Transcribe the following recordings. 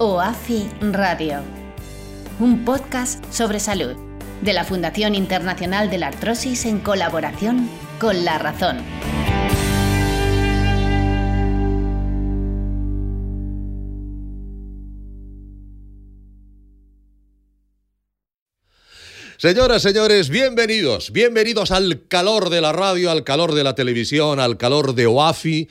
OAFI Radio. Un podcast sobre salud de la Fundación Internacional de la Artrosis en colaboración con La Razón. Señoras, señores, bienvenidos, bienvenidos al calor de la radio, al calor de la televisión, al calor de OAFI,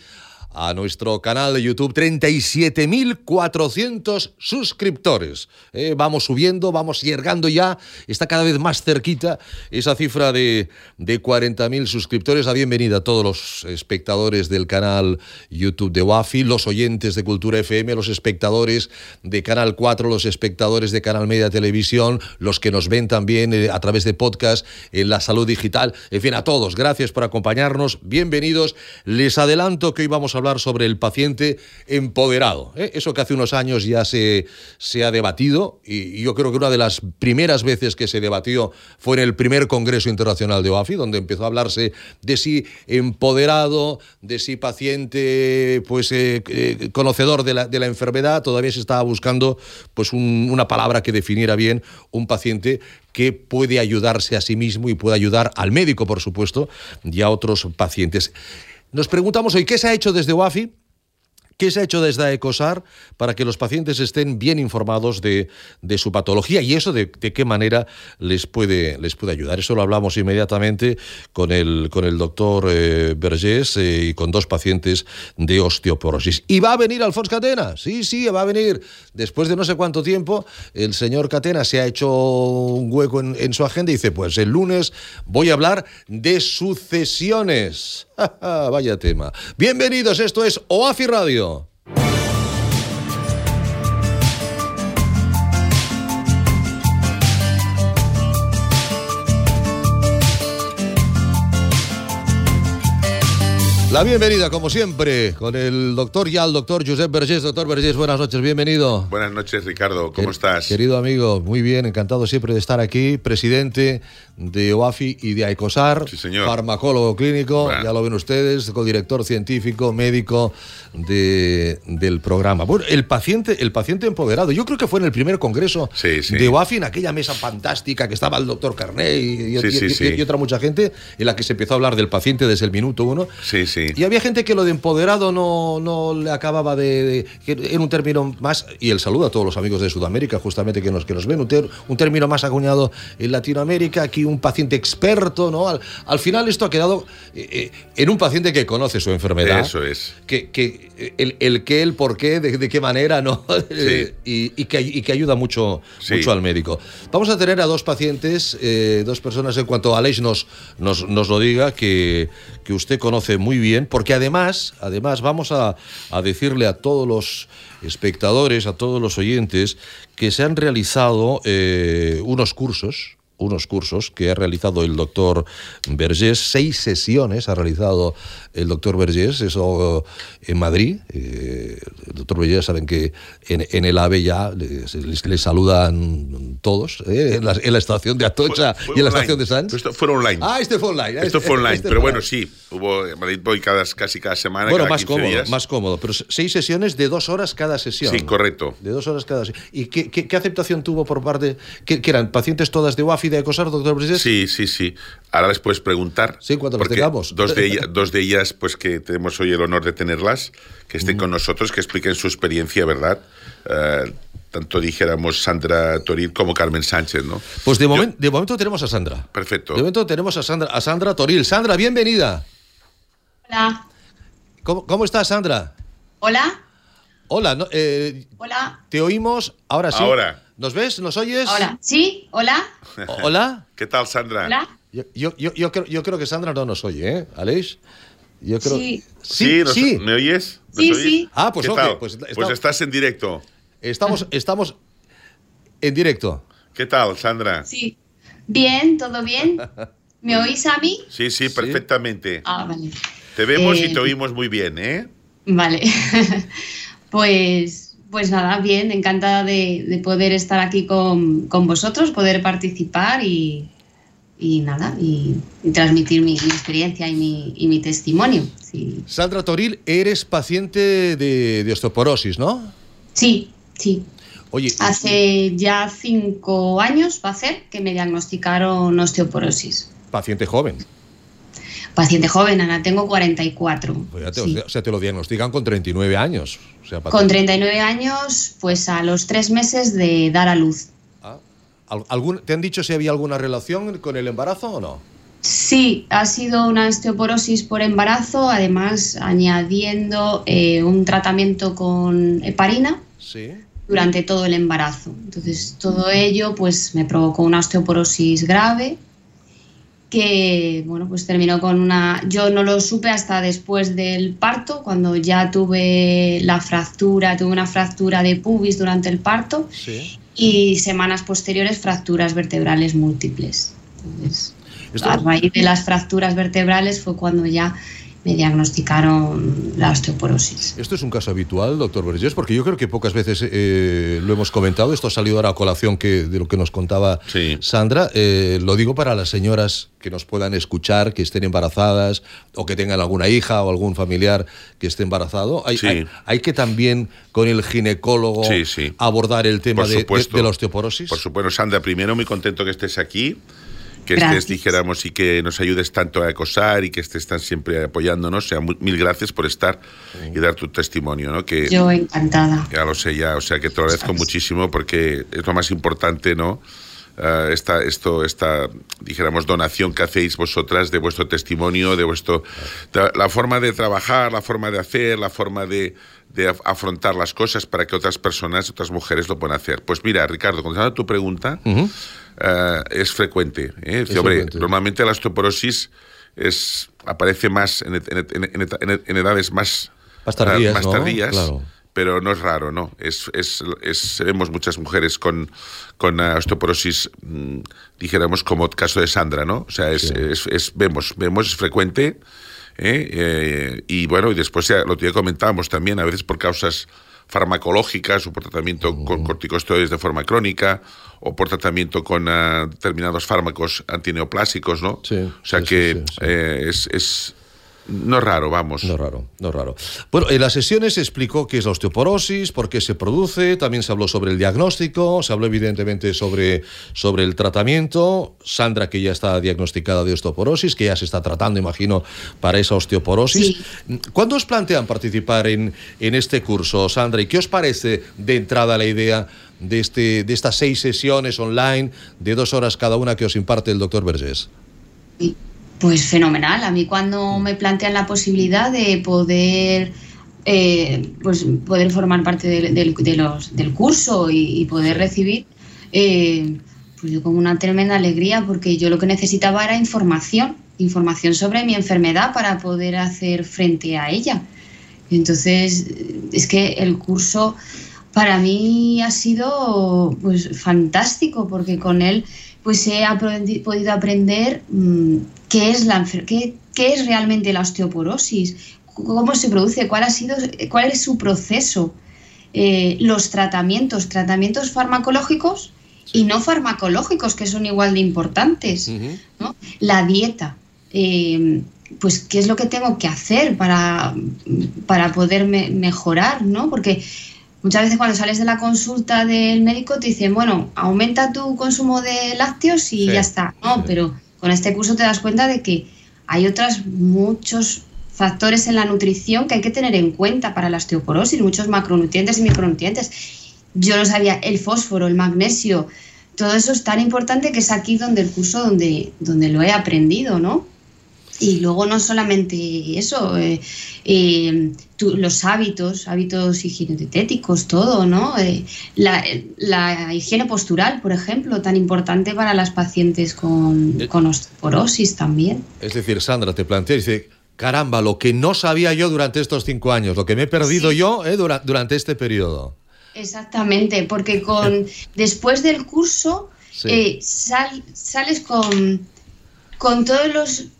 a nuestro canal de YouTube, 37.400 suscriptores. Eh, vamos subiendo, vamos llegando ya, está cada vez más cerquita esa cifra de, de 40.000 suscriptores. La bienvenida a todos los espectadores del canal YouTube de WAFI, los oyentes de Cultura FM, los espectadores de Canal 4, los espectadores de Canal Media Televisión, los que nos ven también eh, a través de podcast en la salud digital. En fin, a todos, gracias por acompañarnos, bienvenidos. Les adelanto que hoy vamos a hablar sobre el paciente empoderado. ¿eh? Eso que hace unos años ya se, se ha debatido y yo creo que una de las primeras veces que se debatió fue en el primer Congreso Internacional de OAFI, donde empezó a hablarse de si empoderado, de si paciente pues, eh, eh, conocedor de la, de la, enfermedad. Todavía se estaba buscando pues, un, una palabra que definiera bien un paciente que puede ayudarse a sí mismo y puede ayudar al médico, por supuesto, y a otros pacientes. Nos preguntamos hoy qué se ha hecho desde UAFI ¿Qué se ha hecho desde ECOSAR para que los pacientes estén bien informados de, de su patología y eso de, qué manera les puede, les puede ayudar? Eso lo hablamos inmediatamente con el, con el doctor eh, eh, y con dos pacientes de osteoporosis. ¿Y va a venir Alfonso Catena? Sí, sí, va a venir. Después de no sé cuánto tiempo, el señor Catena se ha hecho un hueco en, en su agenda y dice, pues el lunes voy a hablar de sucesiones. Vaya tema. Bienvenidos, esto es OAFI Radio. La bienvenida, como siempre, con el doctor ya, el doctor Josep Vergés. Doctor Vergés, buenas noches, bienvenido. Buenas noches, Ricardo, ¿cómo Quer estás? Querido amigo, muy bien, encantado siempre de estar aquí, presidente de OAFI y de AECOSAR, Sí, señor. farmacólogo clínico, Bueno. ya lo ven ustedes, codirector científico, médico de, del programa. Bueno, el paciente, el paciente empoderado, yo creo que fue en el primer congreso Sí, sí. de OAFI, en aquella mesa fantástica que estaba el doctor Carné y, otra mucha gente, en la que se empezó a hablar del paciente desde el minuto uno. Sí, sí. Y había gente que lo de empoderado no, no le acababa de, de- Era un término más. Y el saludo a todos los amigos de Sudamérica, justamente que nos, que nos ven. Un, ter- un término más acuñado en Latinoamérica. Aquí un paciente experto, ¿no? Al, al final esto ha quedado eh, eh, en un paciente que conoce su enfermedad. Eso es. Que, que el, el qué, el por qué, de, de qué manera, ¿no? Eh, y, y que, y que ayuda mucho, Sí. mucho al médico. Vamos a tener a dos pacientes, eh, dos personas, en cuanto Aleix nos, nos, nos lo diga, que, que usted conoce muy bien, porque además, además vamos a, a decirle a todos los espectadores, a todos los oyentes, que se han realizado eh, unos cursos unos cursos que ha realizado el doctor Vergés, seis sesiones ha realizado el doctor Vergés, eso eh, en Madrid. Eh, el doctor Vergés, saben que en, en el AVE ya les saludan todos, eh, en, la, en la estación de Atocha Fue- fue y en la estación de Sanz. Esto fue online. Ah, este fue online. Esto este- fue online, este pero bueno, sí. Hubo, en Madrid voy cada, casi cada semana. Bueno, cada más 15 cómodo, días. más cómodo, pero seis sesiones de dos horas cada sesión. Sí, correcto. De dos horas cada sesión. ¿Y qué, qué- qué aceptación tuvo por parte? ¿Que, que eran pacientes todas de UAFI de ECOSAR, doctor Vergés? Sí, sí, sí. Ahora les puedes preguntar. Sí, cuando los tengamos. Dos de, ellas, dos de ellas, pues que tenemos hoy el honor de tenerlas, que estén con nosotros, que expliquen su experiencia, ¿verdad? Eh, tanto dijéramos Sandra Toril como Carmen Sánchez, ¿no? Pues de, Yo- momen- de momento tenemos a Sandra. Perfecto. De momento tenemos a Sandra, a Sandra Toril. Sandra, bienvenida. Hola. ¿Cómo, cómo estás, Sandra? Hola. Hola, no- eh, Hola. te oímos. Ahora sí. Ahora. ¿Nos ves? ¿Nos oyes? Hola. ¿Sí? Hola. Hola. ¿Qué tal, Sandra? Hola. Yo, yo, yo, yo creo, yo creo que Sandra no nos oye, ¿eh? ¿Aleix? Yo creo... Sí. Sí, ¿nos- sí. ¿Me oyes? ¿Nos Sí, sí. Ah, pues ¿Qué ok, tal? pues Pues, está- estás en directo. Estamos, estamos en directo. ¿Qué tal, Sandra? Sí. Bien, todo bien. ¿Me oís a mí? Sí, sí, perfectamente. Ah, vale. Te vemos y Eh, te oímos muy bien, ¿eh? Vale. pues, pues nada, bien, encantada de, de poder estar aquí con, con vosotros, poder participar y, y nada, y, y transmitir mi, mi experiencia y mi, y mi testimonio. Sí, Sandra Toril, eres paciente de, de osteoporosis, ¿no? sí. sí. Oye, Hace ya cinco años va a ser que me diagnosticaron osteoporosis. paciente joven. Paciente joven, Ana, tengo 44. Fíjate, sí. O sea, te lo diagnostican con 39 años. O sea, Con paciente- 39 años, pues a los tres meses de dar a luz. Ah, ¿al- algún- ¿Te han dicho si había alguna relación con el embarazo o no? Sí, ha sido una osteoporosis por embarazo, además añadiendo eh, un tratamiento con heparina Sí. durante todo el embarazo. Entonces, todo ello pues me provocó una osteoporosis grave que, bueno, pues terminó con una... Yo no lo supe hasta después del parto, cuando ya tuve la fractura, tuve una fractura de pubis durante el parto Sí. y semanas posteriores fracturas vertebrales múltiples. Entonces, Esto- a raíz de las fracturas vertebrales fue cuando ya me diagnosticaron la osteoporosis. Esto es un caso habitual, doctor Vergés, porque yo creo que pocas veces eh, lo hemos comentado. Esto ha salido ahora a colación que, de lo que nos contaba Sí. Sandra. Eh, lo digo para las señoras que nos puedan escuchar, que estén embarazadas o que tengan alguna hija o algún familiar que esté embarazado. Hay, Sí. hay, hay que también con el ginecólogo Sí, sí. abordar el tema de, de- de la osteoporosis. Por supuesto, Sandra, primero muy contento que estés aquí, que Gracias. estés, dijéramos, y que nos ayudes tanto a acosar y que estés tan siempre apoyándonos. O sea, mil gracias por estar y dar tu testimonio, ¿no? Que Yo encantada. ya lo sé ya, o sea, que te lo agradezco muchísimo porque es lo más importante, ¿no? Ah, esta, esto, esta, dijéramos, donación que hacéis vosotras de vuestro testimonio, de vuestro, de la forma de trabajar, la forma de hacer, la forma de, de af- afrontar las cosas para que otras personas, otras mujeres lo puedan hacer. Pues mira, Ricardo, contestando a tu pregunta, Ujú. Ah, es frecuente. ¿eh? Es Hombre, frecuente. normalmente la osteoporosis es, aparece más en, en en en edades más, Más tardías, pero no es raro, ¿no? Es, es, es- vemos muchas mujeres con, con osteoporosis, mm, dijéramos como el caso de Sandra, ¿no? O sea, es, Sí. es, es- vemos, vemos, es frecuente. ¿eh? Eh, y bueno, y después ya lo que comentábamos también, a veces por causas farmacológicas o por tratamiento con corticosteroides de forma crónica o por tratamiento con ah, determinados fármacos antineoplásicos, ¿no? Sí, o sea sí, que sí. eh, es, es- no es raro, vamos. No es raro, no es raro. Bueno, en las sesiones se explicó qué es la osteoporosis, por qué se produce, también se habló sobre el diagnóstico, se habló evidentemente sobre, sobre el tratamiento. Sandra, que ya está diagnosticada de osteoporosis, que ya se está tratando, imagino, para esa osteoporosis. ¿Cuándo os plantean participar en, en este curso, Sandra? ¿Y qué os parece de entrada la idea de, este, de estas seis sesiones online de dos horas cada una que os imparte el doctor Vergés? Y, Pues fenomenal. A mí cuando me plantean la posibilidad de poder eh, pues poder formar parte del, del- de los- del curso y, y poder recibir, eh, pues yo con una tremenda alegría porque yo lo que necesitaba era información, información sobre mi enfermedad para poder hacer frente a ella. Entonces, es que el curso para mí ha sido pues fantástico porque con él pues he aprendi- podido aprender mm, qué es la qué, qué es realmente la osteoporosis, cómo se produce, cuál ha sido cuál es su proceso, eh, los tratamientos, tratamientos farmacológicos y no farmacológicos que son igual de importantes. ¿no? La dieta, eh, pues qué es lo que tengo que hacer para, para poder me- mejorar, ¿no? Porque muchas veces cuando sales de la consulta del médico te dicen, bueno, aumenta tu consumo de lácteos y Sí, ya está. No, sí. pero con este curso te das cuenta de que hay otros muchos factores en la nutrición que hay que tener en cuenta para la osteoporosis, muchos macronutrientes y micronutrientes. Yo no sabía el fósforo, el magnesio, todo eso es tan importante que es aquí donde el curso donde, donde lo he aprendido, ¿no? Y luego no solamente eso, eh, eh, tu- los hábitos, hábitos higienodietéticos, todo, ¿no? Eh, la, la higiene postural, por ejemplo, tan importante para las pacientes con, Eh. con osteoporosis también. Es decir, Sandra te plantea, dice, caramba, lo que no sabía yo durante estos cinco años, lo que me he perdido yo eh, durante este periodo. Exactamente, porque con después del curso eh, sales con, con todo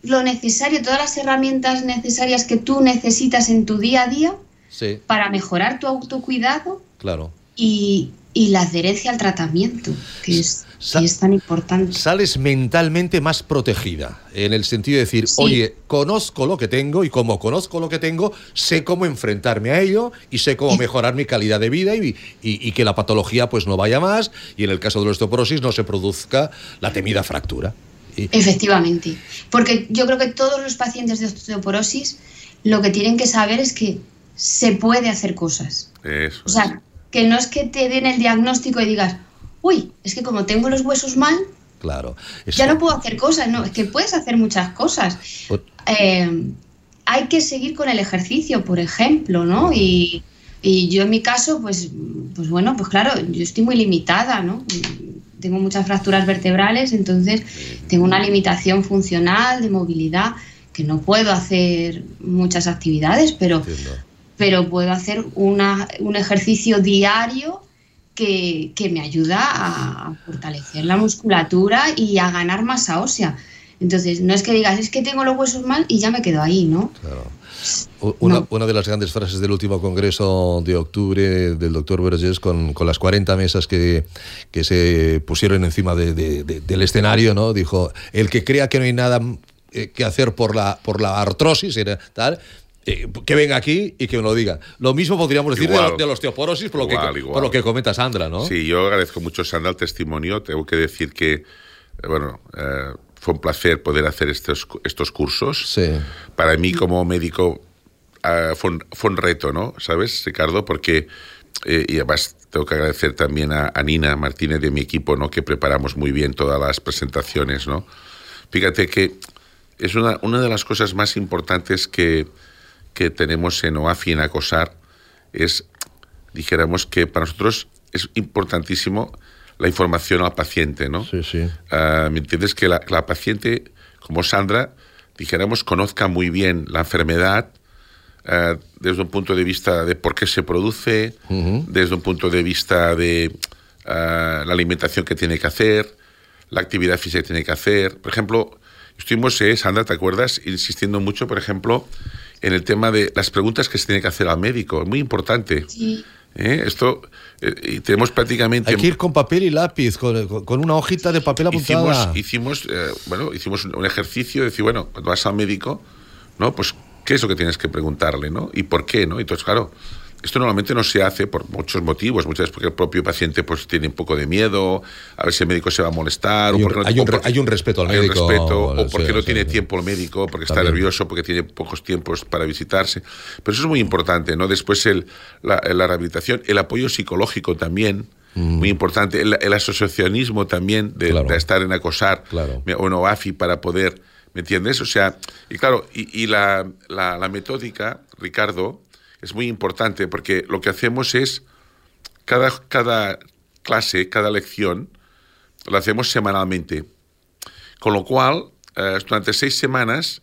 lo necesario, todas las herramientas necesarias que tú necesitas en tu día a día para mejorar tu autocuidado. Claro. Y, y la adherencia al tratamiento, que es, es, tan importante. Sales mentalmente más protegida, en el sentido de decir, oye, conozco lo que tengo y como conozco lo que tengo, sé cómo enfrentarme a ello y sé cómo mejorar mi calidad de vida y, y, que la patología pues no vaya más y en el caso de la osteoporosis no se produzca la temida fractura. Efectivamente, porque yo creo que todos los pacientes de osteoporosis lo que tienen que saber es que se puede hacer cosas. Eso. O sea, que no es que te den el diagnóstico y digas, uy, es que como tengo los huesos mal, claro, ya no puedo hacer cosas, no, es que puedes hacer muchas cosas. Eh, hay que seguir con el ejercicio, por ejemplo, ¿no? Y, yo en mi caso, pues, pues bueno, pues claro, yo estoy muy limitada, ¿no? Tengo muchas fracturas vertebrales, entonces tengo una limitación funcional de movilidad que no puedo hacer muchas actividades, pero, pero puedo hacer una, un ejercicio diario que, me ayuda a fortalecer la musculatura y a ganar masa ósea. Entonces, no es que digas, es que tengo los huesos mal y ya me quedo ahí, ¿no? Claro. Una, una, de las grandes frases del último congreso de octubre del doctor Vergés con, con, las 40 mesas que, que se pusieron encima de, del escenario, ¿no? Dijo, el que crea que no hay nada eh, que hacer por la, por la artrosis, tal, eh, que venga aquí y que me lo diga. Lo mismo podríamos decir de, la osteoporosis por, lo que, por lo que comenta Sandra, ¿no? Sí, yo agradezco mucho, Sandra, el testimonio. Tengo que decir que, eh, bueno, eh, fue un placer poder hacer estos, estos cursos. Sí. Para mí, como médico, fue, un, fue, un, reto, ¿no? ¿Sabes, Ricardo? Porque, y además tengo que agradecer también a, a, Nina Martínez de mi equipo, ¿no? Que preparamos muy bien todas las presentaciones, ¿no? Fíjate que es una, una de las cosas más importantes que que tenemos en OAFI en ACOSAR es, dijéramos que para nosotros es importantísimo la información al paciente, ¿no? Sí, sí. Ah, ¿Me entiendes? Que la, paciente, como Sandra, dijéramos, conozca muy bien la enfermedad ah, desde un punto de vista de por qué se produce, desde un punto de vista de ah, la alimentación que tiene que hacer, la actividad física que tiene que hacer. Por ejemplo, estuvimos, eh, Sandra, ¿te acuerdas? Insistiendo mucho, por ejemplo, en el tema de las preguntas que se tiene que hacer al médico. Es muy importante. Sí. ¿Eh? Esto, eh, y tenemos prácticamente... Hay que ir con papel y lápiz, con, con una hojita de papel apuntada. Hicimos, hicimos eh, bueno, hicimos un ejercicio de decir, bueno, cuando vas al médico, ¿no? Pues, ¿qué es lo que tienes que preguntarle, ¿no? ¿Y por qué, no? Entonces, claro, esto normalmente no se hace por muchos motivos, muchas veces porque el propio paciente pues tiene un poco de miedo, a ver si el médico se va a molestar. Hay, o un, hay, un, hay un, respeto al médico. o porque no tiene tiempo el médico, porque está nervioso, porque tiene pocos tiempos para visitarse. Pero eso es muy importante, ¿no? Después el, la, rehabilitación, el apoyo psicológico también, mm. muy importante, el, asociacionismo también de, estar en acosar o en OAFI para poder, ¿me entiendes? O sea, y claro, y, y la, la, la metódica, Ricardo, es muy importante porque lo que hacemos es, cada, cada clase, cada lección, lo hacemos semanalmente. Con lo cual, eh, durante seis semanas,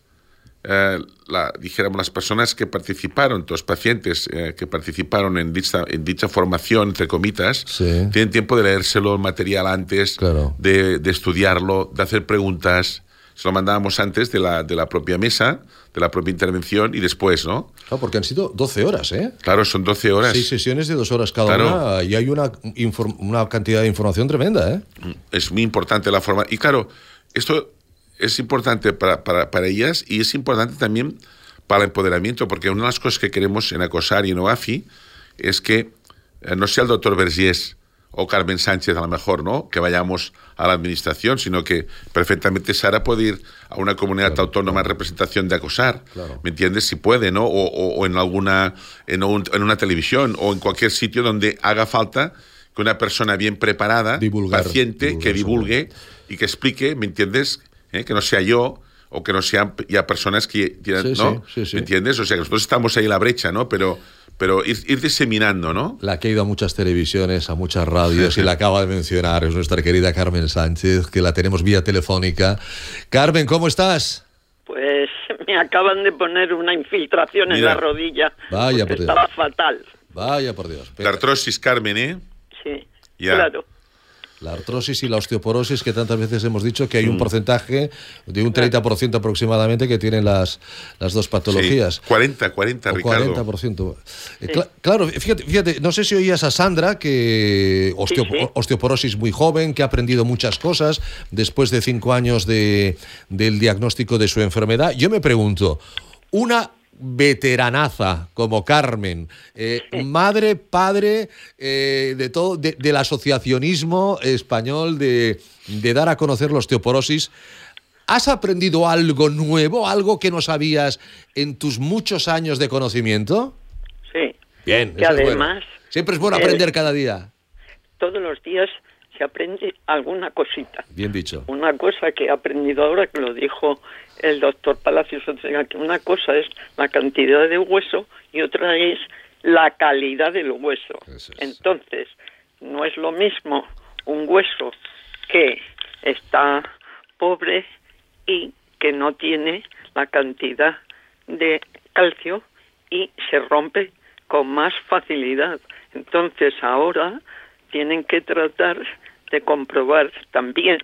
eh, la, dijéramos, las personas que participaron, los pacientes eh, que participaron en dicha, en dicha formación, entre comitas, tienen tiempo de leérselo el material antes, de, de, estudiarlo, de hacer preguntas. Se lo mandábamos antes de la, de la propia mesa, de la propia intervención y después, ¿no? Claro, porque han sido 12 horas, ¿eh? Claro, son 12 horas. Seis sesiones de dos horas cada una y hay una, una cantidad de información tremenda, ¿eh? Es muy importante la forma. Y claro, esto es importante para, para, para ellas y es importante también para el empoderamiento, porque una de las cosas que queremos en Acosar y en OAFI es que eh, no sea el doctor Vergés o Carmen Sánchez a lo mejor, ¿no? Que vayamos a la administración, sino que perfectamente Sara puede ir a una comunidad autónoma en representación de acosar, ¿me entiendes? Si puede, ¿no? O, en alguna, en, en, una televisión o en cualquier sitio donde haga falta que una persona bien preparada, paciente, que divulgue y que explique, ¿me entiendes? ¿Eh? Que no sea yo o que no sean ya personas que, ¿no? ¿Me entiendes? O sea, que nosotros estamos ahí en la brecha, ¿no? Pero pero ir, diseminando, ¿no? La que ha ido a muchas televisiones, a muchas radios y la acaba de mencionar, es nuestra querida Carmen Sánchez, que la tenemos vía telefónica. Carmen, ¿cómo estás? Pues me acaban de poner una infiltración en la rodilla. Vaya por Dios. Estaba fatal. Vaya por Dios. La artrosis, Carmen, ¿eh? Sí, claro. La artrosis y la osteoporosis, que tantas veces hemos dicho que hay un mm. porcentaje de un 30% aproximadamente que tienen las, las dos patologías. 40, 40, Ricardo. 40%. Eh, claro, fíjate, fíjate, no sé si oías a Sandra, que osteoporosis muy joven, que ha aprendido muchas cosas después de cinco años de, del diagnóstico de su enfermedad. Yo me pregunto, una veteranaza como Carmen, eh, madre, padre eh, de todo, del asociacionismo español de, dar a conocer la osteoporosis. ¿Has aprendido algo nuevo, algo que no sabías en tus muchos años de conocimiento? Sí. Bien. Y además. Siempre es bueno aprender cada día. Todos los días se aprende alguna cosita. Bien dicho. Una cosa que he aprendido ahora, que lo dijo el doctor Palacios que una cosa es la cantidad de hueso y otra es la calidad del hueso. Entonces, no es lo mismo un hueso que está pobre y que no tiene la cantidad de calcio y se rompe con más facilidad. Entonces ahora tienen que tratar de comprobar también,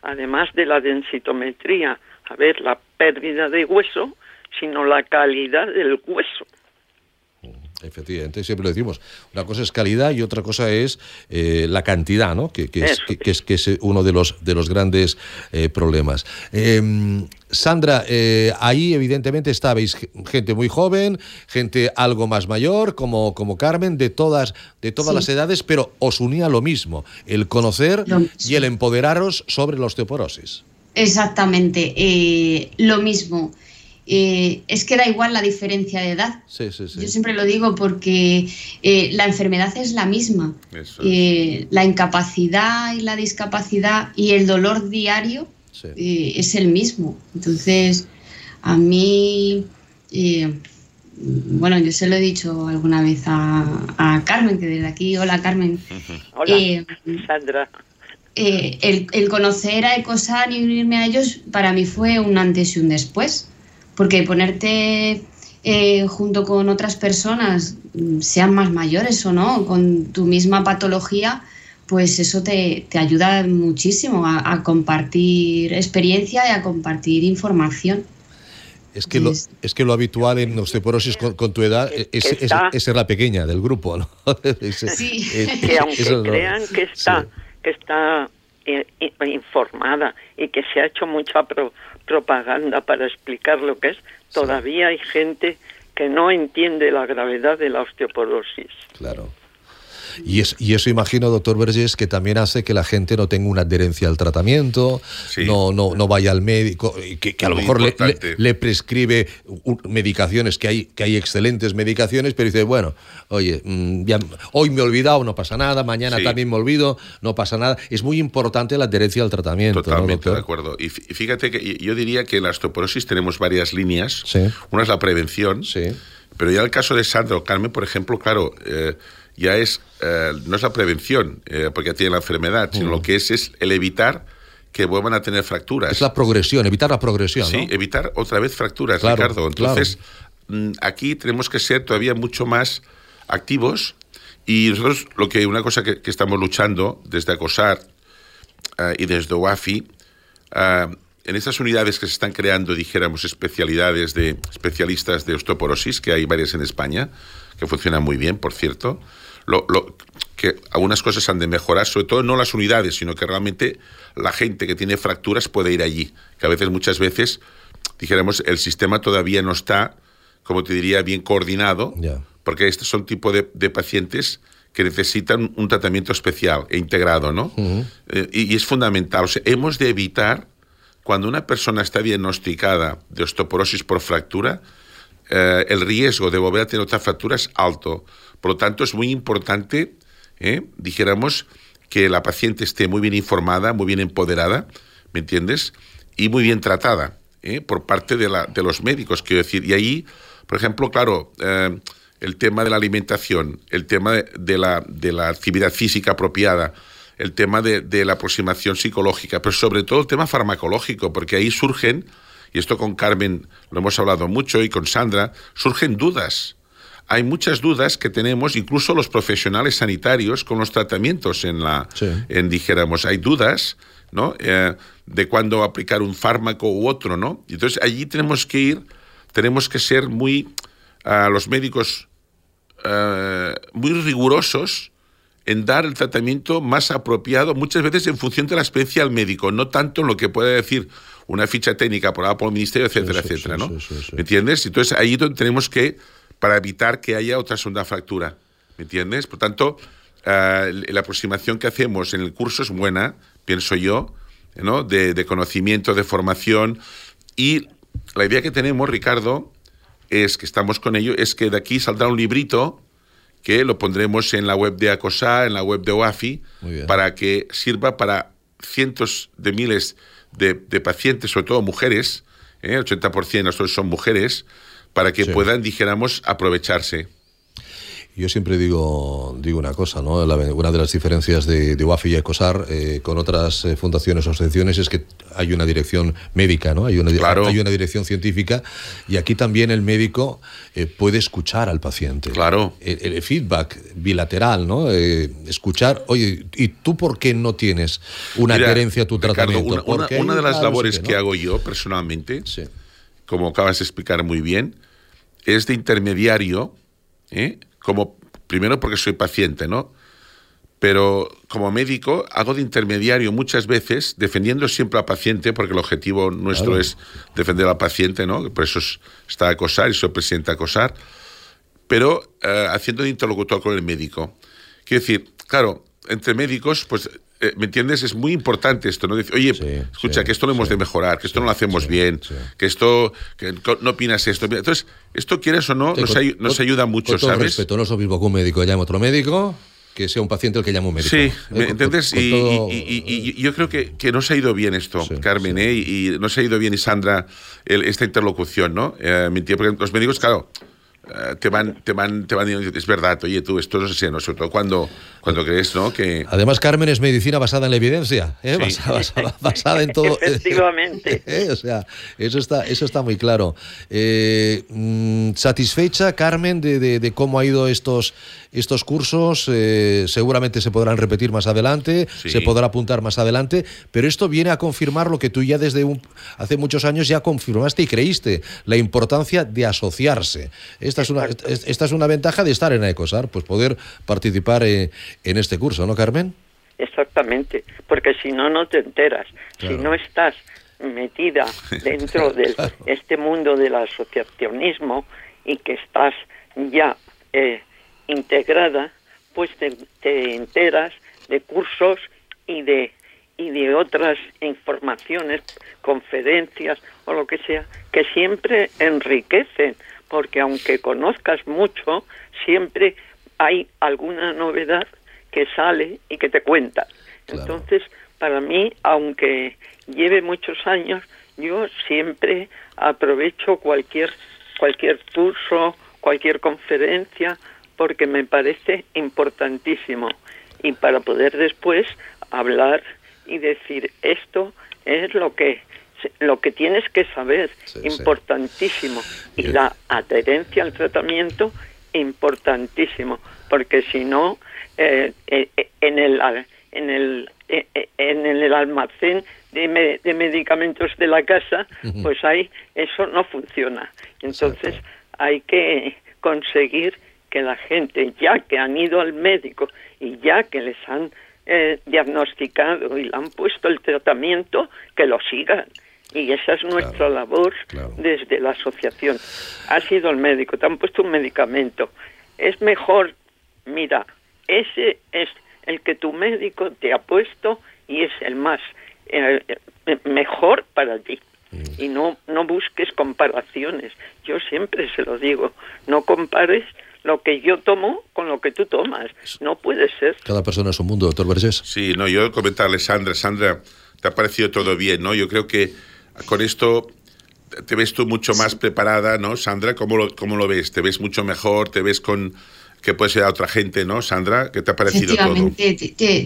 además de la densitometría, a ver la pérdida de hueso, sino la calidad del hueso. Efectivamente, siempre lo decimos. Una cosa es calidad y otra cosa es eh, la cantidad, ¿no? Que, es, que, es, que, es, uno de los, de los grandes eh, problemas. Em, Sandra, eh, ahí evidentemente estabais gente muy joven, gente algo más mayor, como, como Carmen, de todas, de todas las edades, pero os unía lo mismo, el conocer y el empoderaros sobre la osteoporosis. Exactamente, lo mismo. Eh, es que da igual la diferencia de edad. Yo siempre lo digo porque eh, la enfermedad es la misma. Eh, la incapacidad y la discapacidad y el dolor diario es el mismo. Entonces, a mí, bueno, yo se lo he dicho alguna vez a, Carmen, que desde aquí, hola Carmen. Hola, Sandra. el, el, conocer a Ecosan y unirme a ellos para mí fue un antes y un después porque ponerte eh, junto con otras personas, mm, sean más mayores o no, con tu misma patología, pues eso te, ayuda muchísimo a, compartir experiencia y a compartir información. Es que, lo, es que lo habitual en osteoporosis con, tu edad es, ser la pequeña del grupo, ¿no? sí. que aunque crean que está, que está eh, informada y que se ha hecho mucha propaganda para explicar lo que es, todavía hay gente que no entiende la gravedad de la osteoporosis. Claro. Y, es, y eso imagino, doctor Vergés, que también hace que la gente no tenga una adherencia al tratamiento, no, no, no vaya al médico, que, que a lo mejor le, le, prescribe medicaciones, que hay, que hay excelentes medicaciones, pero dice, bueno, oye, mm, hoy me he olvidado, no pasa nada, mañana también me olvido, no pasa nada. Es muy importante la adherencia al tratamiento. Totalmente de acuerdo. Y fíjate que yo diría que en la osteoporosis tenemos varias líneas. Una es la prevención, pero ya el caso de Sandra o Carmen, por ejemplo, claro... Eh, ya es, eh, no es la prevención, eh, porque ya tiene la enfermedad, sino lo que es es el evitar que vuelvan a tener fracturas. Es la progresión, evitar la progresión. Sí, evitar otra vez fracturas, Ricardo. Entonces, mm, aquí tenemos que ser todavía mucho más activos y nosotros lo que una cosa que, estamos luchando desde ACOSAR eh, y desde OAFI, en estas unidades que se están creando, dijéramos, especialidades de especialistas de osteoporosis, que hay varias en España, que funcionan muy bien, por cierto, lo, que algunas cosas han de mejorar, sobre todo no las unidades, sino que realmente la gente que tiene fracturas puede ir allí, que a veces, muchas veces, dijéramos, el sistema todavía no está, como te diría, bien coordinado, porque estos son tipo de, pacientes que necesitan un tratamiento especial e integrado, ¿no? Eh, y, es fundamental. O sea, hemos de evitar, cuando una persona está diagnosticada de osteoporosis por fractura, eh, el riesgo de volver a tener otra fractura es alto. Por lo tanto, es muy importante, eh, dijéramos, que la paciente esté muy bien informada, muy bien empoderada, ¿me entiendes? Y muy bien tratada eh, por parte de, la, de, los médicos, quiero decir. Y ahí, por ejemplo, claro, el tema de la alimentación, el tema de, la, de la actividad física apropiada, el tema de, la aproximación psicológica, pero sobre todo el tema farmacológico, porque ahí surgen y esto con Carmen lo hemos hablado mucho y con Sandra, surgen dudas. Hay muchas dudas que tenemos, incluso los profesionales sanitarios, con los tratamientos en la, en dijéramos, hay dudas, ¿no? Eh, de cuándo aplicar un fármaco u otro, ¿no? Entonces allí tenemos que ir, tenemos que ser muy, a los médicos, eh, muy rigurosos en dar el tratamiento más apropiado, muchas veces en función de la experiencia del médico, no tanto en lo que puede decir una ficha técnica por el ministerio, etcétera, etcétera, ¿no? ¿Me entiendes? Entonces ahí tenemos que, para evitar que haya otra segunda fractura, ¿me entiendes? Por tanto, eh, la aproximación que hacemos en el curso es buena, pienso yo, ¿no? De, de conocimiento, de formación y la idea que tenemos, Ricardo, es que estamos con ello, es que de aquí saldrá un librito que lo pondremos en la web de ACOSA, en la web de OAFI, para que sirva para cientos de miles de, pacientes, sobre todo mujeres, ¿eh? el 80% de nosotros son mujeres, para que puedan, dijéramos, aprovecharse. Yo siempre digo, digo una cosa, ¿no? una de las diferencias de, de UAFI y ECOSAR eh, con otras eh, fundaciones o asociaciones es que hay una dirección médica, ¿no? Hay una, hay una dirección científica y aquí también el médico eh, puede escuchar al paciente. Claro. El, feedback bilateral, ¿no? escuchar, oye, ¿y tú por qué no tienes una adherencia a tu tratamiento? Una, de las labores que, hago yo personalmente, como acabas de explicar muy bien, es de intermediario, ¿eh? como primero porque soy paciente, ¿no? Pero como médico hago de intermediario muchas veces, defendiendo siempre al paciente, porque el objetivo nuestro es defender al paciente, ¿no? Por eso está acosar y soy presidente acosar, pero eh, haciendo de interlocutor con el médico. Quiero decir, claro, entre médicos, pues eh, ¿me entiendes? Es muy importante esto, ¿no? Oye, escucha, que esto lo hemos de mejorar, que esto no lo hacemos bien, que esto, que no opinas esto. Entonces, esto quieres o no, nos, ayuda mucho, con todo ¿sabes? respeto, no es lo mismo que un médico llame a otro médico que sea un paciente el que llame a un médico. Sí, ¿me entiendes? y, yo creo que, que nos ha ido bien esto, Carmen, ¿eh? Y nos ha ido bien, y Sandra, esta interlocución, ¿no? Eh, porque los médicos, claro, eh, te van, te van, te van diciendo, es verdad, oye tú, esto no sé, no, sobre todo cuando, cuando crees, ¿no? Que... Además, Carmen es medicina basada en la evidencia, ¿eh? basada, en todo. Efectivamente. ¿Eh? O sea, eso está, eso está muy claro. Eh, mm, ¿Satisfecha, Carmen, de, de, cómo ha ido estos, estos cursos? seguramente se podrán repetir más adelante, se podrá apuntar más adelante, pero esto viene a confirmar lo que tú ya desde un, hace muchos años ya confirmaste y creíste, la importancia de asociarse. Esta es una, esta es una ventaja de estar en ECOSAR, pues poder participar eh, en este curso, ¿no, Carmen? Exactamente, porque si no, no te enteras. Si no estás metida dentro de este mundo del asociacionismo y que estás ya eh, integrada, pues te, te, enteras de cursos y de y de otras informaciones, conferencias o lo que sea, que siempre enriquecen porque aunque conozcas mucho, siempre hay alguna novedad que sale y que te cuenta. Entonces, para mí, aunque lleve muchos años, yo siempre aprovecho cualquier cualquier curso, cualquier conferencia, porque me parece importantísimo. Y para poder después hablar y decir esto es lo que lo que tienes que saber, importantísimo. Y la adherencia al tratamiento, importantísimo, porque si no, eh, eh, en el en el eh, en el almacén de, de medicamentos de la casa, pues ahí eso no funciona. Entonces hay que conseguir que la gente, ya que han ido al médico y ya que les han diagnosticado y le han puesto el tratamiento, que lo sigan y esa es nuestra labor desde la asociación. Ha sido el médico, te han puesto un medicamento. Es mejor, mira, ese es el que tu médico te ha puesto y es el más eh, eh, mejor para ti. Mm. Y no, no busques comparaciones. Yo siempre se lo digo, no compares lo que yo tomo con lo que tú tomas. No puede ser. Cada persona es un mundo, doctor Vergés. Sí, no, yo comentarle, Sandra, Sandra, te ha parecido todo bien, ¿no? Yo creo que con esto te ves tú mucho más preparada, ¿no, Sandra? ¿Cómo lo, cómo lo ves? ¿Te ves mucho mejor? ¿Te ves con que puede ser a otra gente, ¿no, Sandra? ¿Qué te ha parecido todo? Te,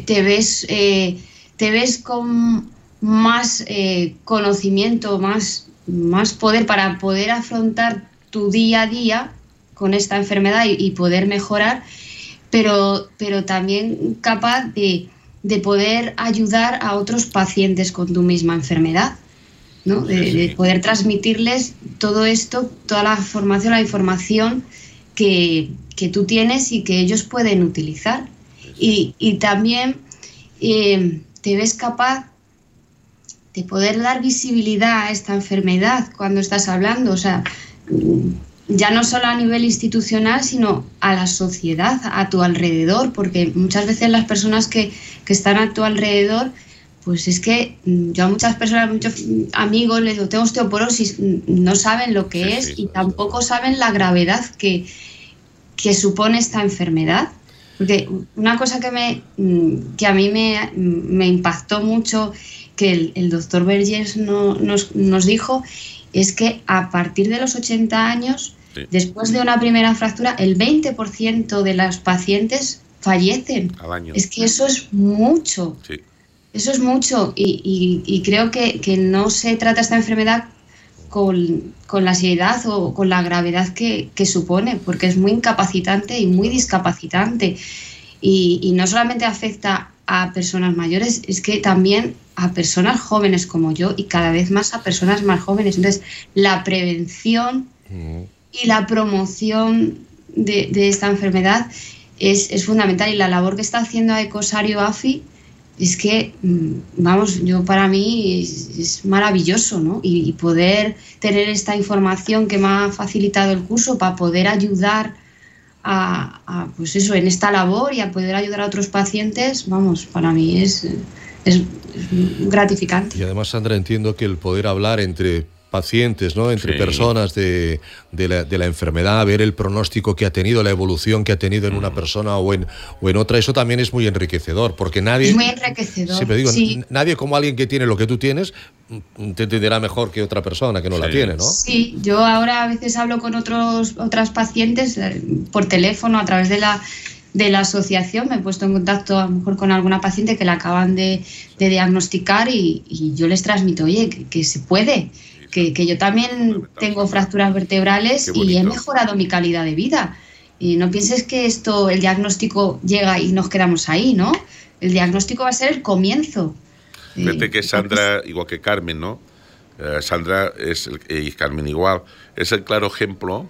te, ves, eh, te ves con más eh, conocimiento, más más poder para poder afrontar tu día a día con esta enfermedad y, poder mejorar, pero, pero también capaz de, de, poder ayudar a otros pacientes con tu misma enfermedad. ¿no? De, poder transmitirles todo esto, toda la formación, la información que, que tú tienes y que ellos pueden utilizar. Y, y también eh, te ves capaz de poder dar visibilidad a esta enfermedad cuando estás hablando, o sea, ya no solo a nivel institucional, sino a la sociedad, a tu alrededor, porque muchas veces las personas que, están a tu alrededor, pues es que mm, yo a muchas personas, a muchos amigos les digo, tengo osteoporosis, mm, no saben lo que es y tampoco saben la gravedad que, que supone esta enfermedad. Porque una cosa que, me, mm, que a mí me, me impactó mucho que el, doctor Vergés nos, dijo es que a partir de los 80 años, después de una primera fractura, el 20% de los pacientes fallecen. Es que eso es mucho. Eso es mucho y, creo que, no se trata esta enfermedad con, la seriedad o con la gravedad que, supone, porque es muy incapacitante y muy discapacitante. Y, y, no solamente afecta a personas mayores, es que también a personas jóvenes como yo y cada vez más a personas más jóvenes. Entonces, la prevención y la promoción de, esta enfermedad es, fundamental y la labor que está haciendo Ecosario AFI es que, mm, vamos, yo para mí es, maravilloso, ¿no? Y, poder tener esta información que me ha facilitado el curso para poder ayudar a, pues eso, en esta labor y a poder ayudar a otros pacientes, vamos, para mí es, es gratificante. Y además, Sandra, entiendo que el poder hablar entre pacientes, ¿no? entre personas de, de, la, de, la, enfermedad, ver el pronóstico que ha tenido, la evolución que ha tenido en una mm. persona o en, o en otra, eso también es muy enriquecedor, porque nadie... Es muy enriquecedor. Siempre digo, nadie como alguien que tiene lo que tú tienes mm, te entenderá mejor que otra persona que no la tiene, ¿no? Sí, yo ahora a veces hablo con otros, otras pacientes eh, por teléfono, a través de la de la asociación, me he puesto en contacto a lo mejor con alguna paciente que la acaban de, diagnosticar y, yo les transmito, oye, que, se puede, que, yo también tengo fracturas vertebrales y he mejorado mi calidad de vida. Y no pienses que esto, el diagnóstico llega y nos quedamos ahí, ¿no? El diagnóstico va a ser el comienzo. Fíjate que Sandra, igual que Carmen, ¿no? Eh, Sandra es y Carmen igual, es el claro ejemplo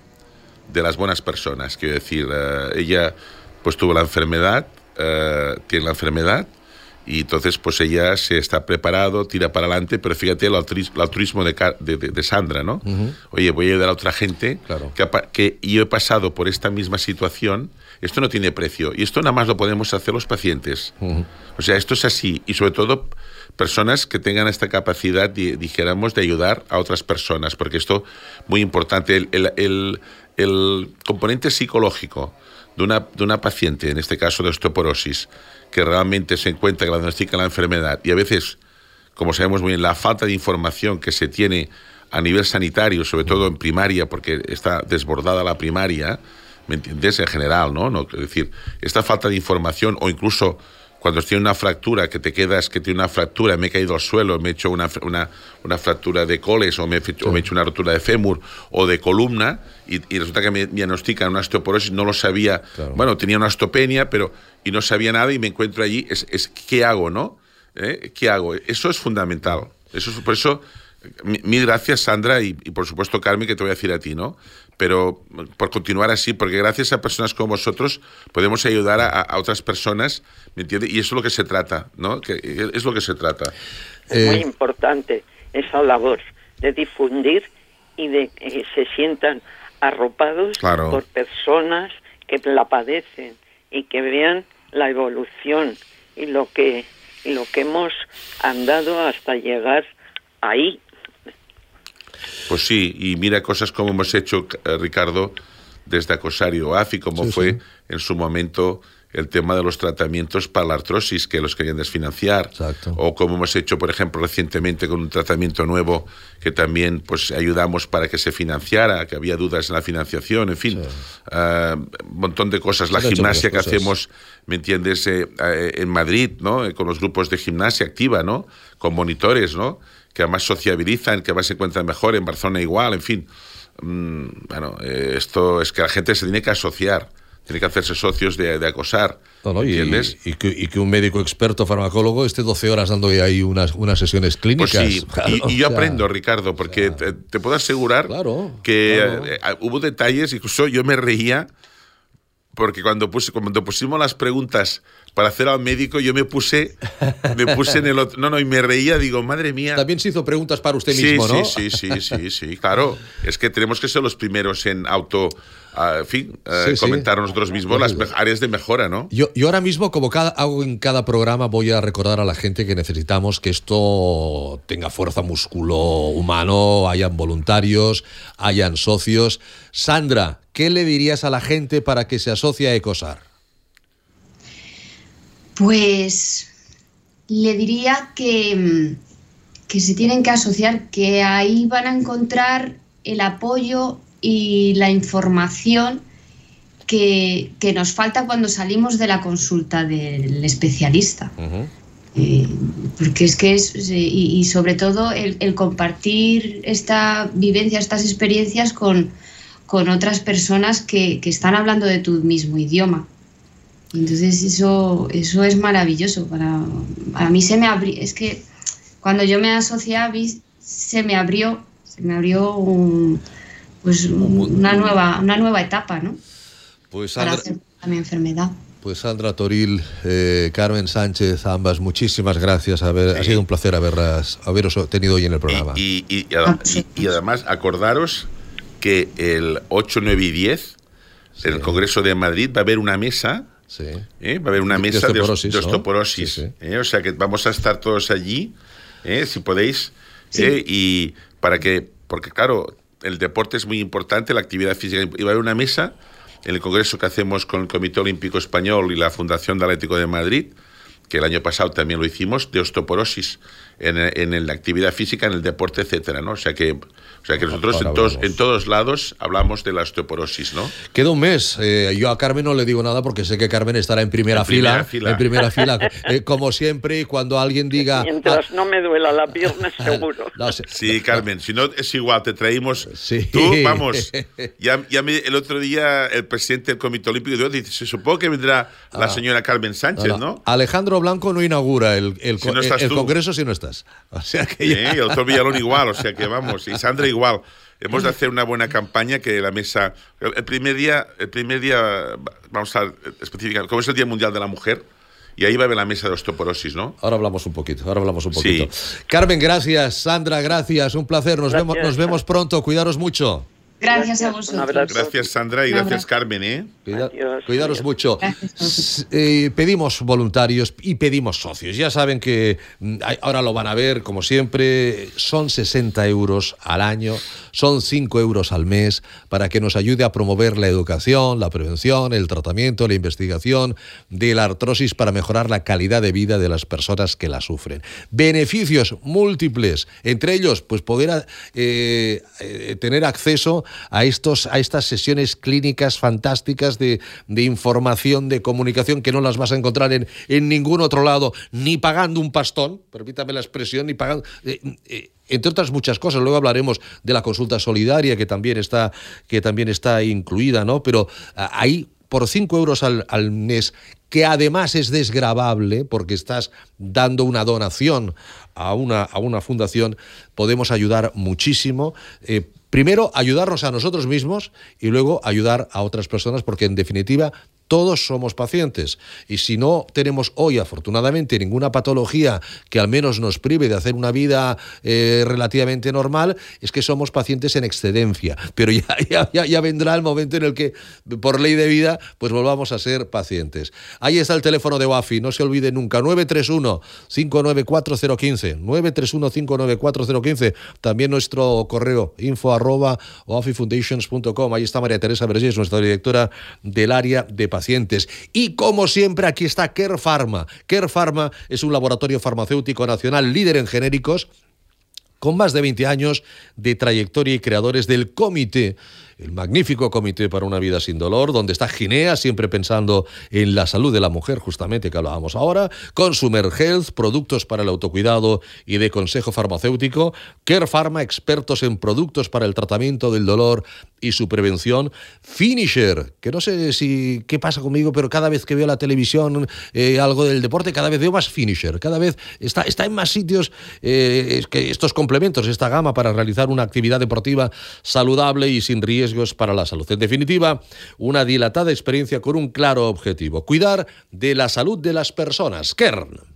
de las buenas personas. Quiero decir, eh, ella pues tuvo la enfermedad, eh, tiene la enfermedad y entonces pues ella se está preparado, tira para adelante, pero fíjate el, altruismo de, de, Sandra, ¿no? Oye, voy a ayudar a otra gente claro. que, que, yo he pasado por esta misma situación, esto no tiene precio y esto nada más lo podemos hacer los pacientes. O sea, esto es así y sobre todo personas que tengan esta capacidad, dijéramos, de ayudar a otras personas, porque esto muy importante, el, el, el componente psicológico de una, de una paciente, en este caso de osteoporosis, que realmente se encuentra que la diagnostica la enfermedad y a veces, como sabemos muy bien, la falta de información que se tiene a nivel sanitario, sobre todo en primaria, porque está desbordada la primaria, ¿me entiendes? En general, ¿no? no es decir, esta falta de información o incluso cuando tiene una fractura, que te quedas que tiene una fractura, me he caído al suelo, me he hecho una, una, una fractura de coles o me, he hecho, me, he hecho, una rotura de fémur o de columna y, resulta que me diagnostican una osteoporosis, no lo sabía, bueno, tenía una osteopenia, pero y no sabía nada y me encuentro allí, es, es ¿qué hago, no? ¿Eh? ¿Qué hago? Eso es fundamental. Eso por eso, mil gracias Sandra y, y por supuesto Carmen, que te voy a decir a ti, ¿no? pero por continuar así, porque gracias a personas como vosotros podemos ayudar a, otras personas, ¿me entiendes? Y eso es lo que se trata, ¿no? Que es lo que se trata. Es muy eh, importante esa labor de difundir y de que se sientan arropados por personas que la padecen y que vean la evolución y lo que y lo que hemos andado hasta llegar ahí. Pues sí, y mira cosas como hemos hecho, eh, Ricardo, desde Acosario AFI, como fue en su momento el tema de los tratamientos para la artrosis que los querían desfinanciar. O como hemos hecho por ejemplo recientemente con un tratamiento nuevo que también pues ayudamos para que se financiara que había dudas en la financiación en fin eh, un montón de cosas. La gimnasia que hacemos me entiendes eh, en Madrid no con los grupos de gimnasia activa no con monitores no que además sociabilizan, que además se encuentran mejor, en Barcelona igual, en fin. Mm, bueno, eh, esto es que la gente se tiene que asociar tiene que hacerse socios de, acosar. ¿entiendes? Y, que, un médico experto farmacólogo esté 12 horas dando ahí unas, unas sesiones clínicas. Pues sí, y, yo aprendo, Ricardo, porque te, puedo asegurar que eh, hubo detalles, incluso yo me reía, porque cuando, puse, cuando pusimos las preguntas para hacer al médico, yo me puse, me puse en el otro. No, no, y me reía, digo, madre mía. También se hizo preguntas para usted mismo, ¿no? Sí, sí, sí, sí, sí, claro. Es que tenemos que ser los primeros en auto en fin, eh, comentar nosotros mismos las áreas de mejora, ¿no? Yo, yo ahora mismo, como cada, hago en cada programa, voy a recordar a la gente que necesitamos que esto tenga fuerza músculo humano, hayan voluntarios, hayan socios. Sandra, ¿qué le dirías a la gente para que se asocie a Ecosar? Pues le diría que, que se tienen que asociar, que ahí van a encontrar el apoyo y la información que, nos falta cuando salimos de la consulta del especialista. Eh, porque es que es, y, sobre todo el, compartir esta vivencia, estas experiencias con, otras personas que, están hablando de tu mismo idioma. Entonces eso, eso es maravilloso. Para, para mí se me abrió, es que cuando yo me asocié a se me abrió, se me abrió un, pues una nueva, una nueva etapa, ¿no? Pues Sandra, Para mi enfermedad. Pues Sandra Toril, eh, Carmen Sánchez, ambas, muchísimas gracias. Ha sido un placer haberlas, haberos tenido hoy en el programa. Y, y, y, además, acordaros que el 8, 9 y 10, en el Congreso de Madrid, va a haber una mesa. Sí. ¿eh? Va a haber una mesa de osteoporosis. ¿eh? O sea que vamos a estar todos allí, si podéis. y para que, porque claro, el deporte es muy importante, la actividad física. Va a haber una mesa en el congreso que hacemos con el Comité Olímpico Español y la Fundación de Atlético de Madrid, que el año pasado también lo hicimos, de osteoporosis en, en la actividad física, en el deporte, etcétera, ¿no? O sea que o sea que nosotros en todos, en todos, lados hablamos de la osteoporosis, ¿no? Queda un mes. Eh, yo a Carmen no le digo nada porque sé que Carmen estará en primera, fila, En primera fila. Eh, como siempre, cuando alguien diga. Mientras no me duela la pierna, seguro. sí, Carmen, si no es igual, te traímos. Sí. Tú, vamos. Ya, ya el otro día el presidente del Comité Olímpico dice: se supongo que vendrá la ah. señora Carmen Sánchez, no, Alejandro Blanco no inaugura el, el, congreso si no O sea que. Ya... Sí, el otro Villalón igual, o sea que vamos. Y Sandra igual igual. Hemos de hacer una buena campaña que la mesa. El primer día, el primer día vamos a especificar, como es el Día Mundial de la Mujer, y ahí va a haber la mesa de osteoporosis, ¿no? Ahora hablamos un poquito, ahora hablamos un poquito. Carmen, gracias. Sandra, gracias. Un placer. Nos, Vemos, nos vemos pronto. Cuidaros mucho. Gracias, a vosotros. Gracias, Sandra, y gracias, Carmen. ¿eh? cuidaros mucho. Eh, pedimos voluntarios y pedimos socios. Ya saben que mm, ahora lo van a ver, como siempre, son 60 euros al año, son 5 euros al mes para que nos ayude a promover la educación, la prevención, el tratamiento, la investigación de la artrosis para mejorar la calidad de vida de las personas que la sufren. Beneficios múltiples, entre ellos, pues poder eh, eh, tener acceso a, estos, a estas sesiones clínicas fantásticas de, información, de comunicación, que no las vas a encontrar en, en ningún otro lado, ni pagando un pastón, permítame la expresión, ni pagando... Eh, eh, entre otras muchas cosas. Luego hablaremos de la consulta solidaria que también está, que también está incluida, ¿no? Pero ahí por 5 euros al, al, mes, que además es desgravable porque estás dando una donación a una, a una fundación, podemos ayudar muchísimo. Eh, primero ayudarnos a nosotros mismos y luego ayudar a otras personas, porque en definitiva todos somos pacientes y si no tenemos hoy afortunadamente ninguna patología que al menos nos prive de hacer una vida eh, relativamente normal, es que somos pacientes en excedencia. Pero ya, vendrá el momento en el que por ley de vida pues volvamos a ser pacientes. Ahí está el teléfono de WAFI, no se olvide nunca, 931-594-015, 931-594-015, también nuestro correo info arroba ahí está María Teresa Vergés, nuestra directora del área de pacientes. Y como siempre, aquí está Care Pharma. Care Pharma es un laboratorio farmacéutico nacional líder en genéricos con más de 20 años de trayectoria y creadores del comité el magnífico Comité para una Vida Sin Dolor, donde está Ginea, siempre pensando en la salud de la mujer, justamente que hablábamos ahora, Consumer Health, productos para el autocuidado y de consejo farmacéutico, Care Pharma, expertos en productos para el tratamiento del dolor y su prevención, Finisher, que no sé si qué pasa conmigo, pero cada vez que veo la televisión eh, algo del deporte, cada vez veo más Finisher, cada vez está, está en más sitios eh, que estos complementos, esta gama para realizar una actividad deportiva saludable y sin riesgos para la salud. En definitiva, una dilatada experiencia con un claro objetivo, cuidar de la salud de las personas. Kern.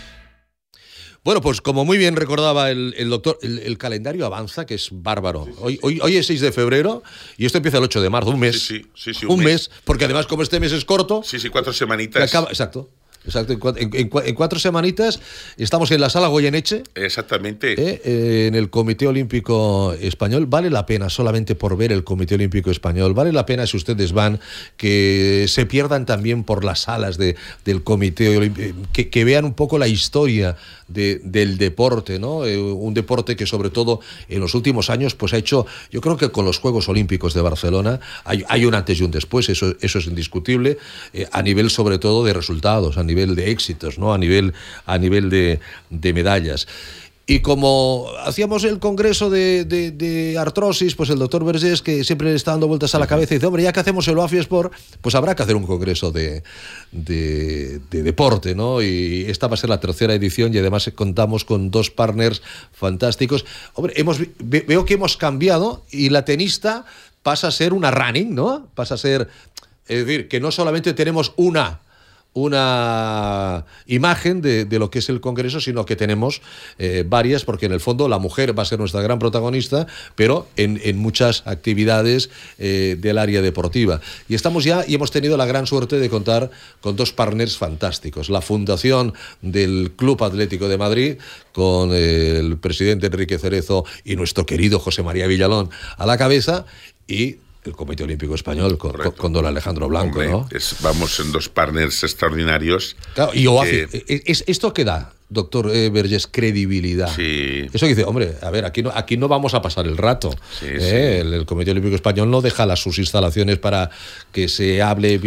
Bueno, pues como muy bien recordaba el, doctor, el, calendario avanza, que es bárbaro. hoy, hoy, hoy, es 6 de febrero y esto empieza el 8 de marzo, un mes. Sí, sí, sí, un, mes. porque además como este mes es corto... Sí, sí, cuatro semanitas. exacto. Exacto, en, cuatro semanitas estamos en la sala Goyeneche. Exactamente. ¿eh? Eh, en el Comité Olímpico Español. Vale la pena solamente por ver el Comité Olímpico Español. Vale la pena si ustedes van que se pierdan también por las salas de, del Comité Olímpico, que, que, vean un poco la historia de, del deporte, ¿no? Eh, un deporte que sobre todo en los últimos años pues ha hecho, yo creo que con los Juegos Olímpicos de Barcelona hay, hay un antes y un después, eso, eso es indiscutible, a nivel sobre todo de resultados, a nivel de éxitos, ¿no? a nivel, a nivel de, de medallas. Y como hacíamos el congreso de, de, artrosis, pues el doctor Vergés, que siempre le está dando vueltas a la cabeza, dice, hombre, ya que hacemos el OAFI Sport, pues habrá que hacer un congreso de, de, deporte, ¿no? Y esta va a ser la tercera edición y además contamos con dos partners fantásticos. Hombre, hemos, veo que hemos cambiado y la tenista pasa a ser una running, ¿no? Pasa a ser, es decir, que no solamente tenemos una una imagen de, lo que es el Congreso, sino que tenemos eh, varias, porque en el fondo la mujer va a ser nuestra gran protagonista, pero en, muchas actividades eh, del área deportiva. Y estamos ya y hemos tenido la gran suerte de contar con dos partners fantásticos. La fundación del Club Atlético de Madrid, con el presidente Enrique Cerezo y nuestro querido José María Villalón a la cabeza, y el Comité Olímpico Español con, don Alejandro Blanco, ¿no? vamos en dos partners extraordinarios. y OAFI, e, e, es, ¿esto qué da, doctor eh, Verges, credibilidad? Sí. Eso dice, hombre, a ver, aquí no, aquí no vamos a pasar el rato. ¿eh? El, Comité Olímpico Español no deja las, sus instalaciones para que se hable,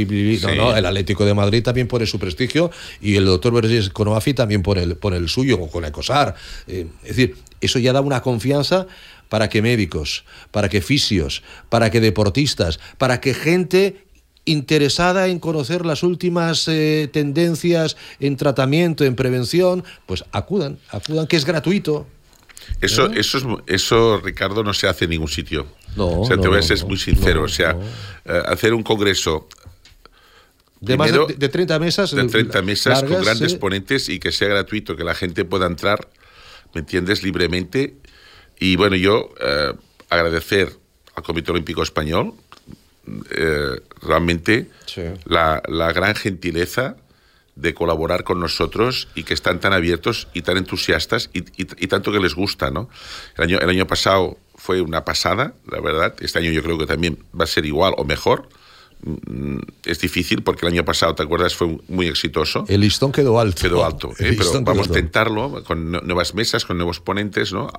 no, no, el Atlético de Madrid también pone su prestigio y el doctor Verges con OAFI también pone el, pone el suyo, o con ECOSAR. Eh, es decir, eso ya da una confianza para que médicos, para que fisios, para que deportistas, para que gente interesada en conocer las últimas eh, tendencias en tratamiento, en prevención, pues acudan, acudan, que es gratuito. Eso, ¿Eh? eso, es, eso, Ricardo, no se hace en ningún sitio. No, o sea, te voy a ser muy sincero. o sea, eh, hacer un congreso de más de, 30 mesas. De 30 mesas con grandes ponentes y que sea gratuito, que la gente pueda entrar, ¿me entiendes?, libremente y bueno, yo eh, agradecer al Comité Olímpico Español eh, realmente la, gran gentileza de colaborar con nosotros y que están tan abiertos y tan entusiastas y, tanto que les gusta, ¿no? El año, el año pasado fue una pasada, la verdad. Este año yo creo que también va a ser igual o mejor. Mm, es difícil porque el año pasado, ¿te acuerdas? Fue muy exitoso. El listón quedó alto. Quedó alto, ¿eh? pero vamos a intentarlo con nuevas mesas, con nuevos ponentes, ¿no?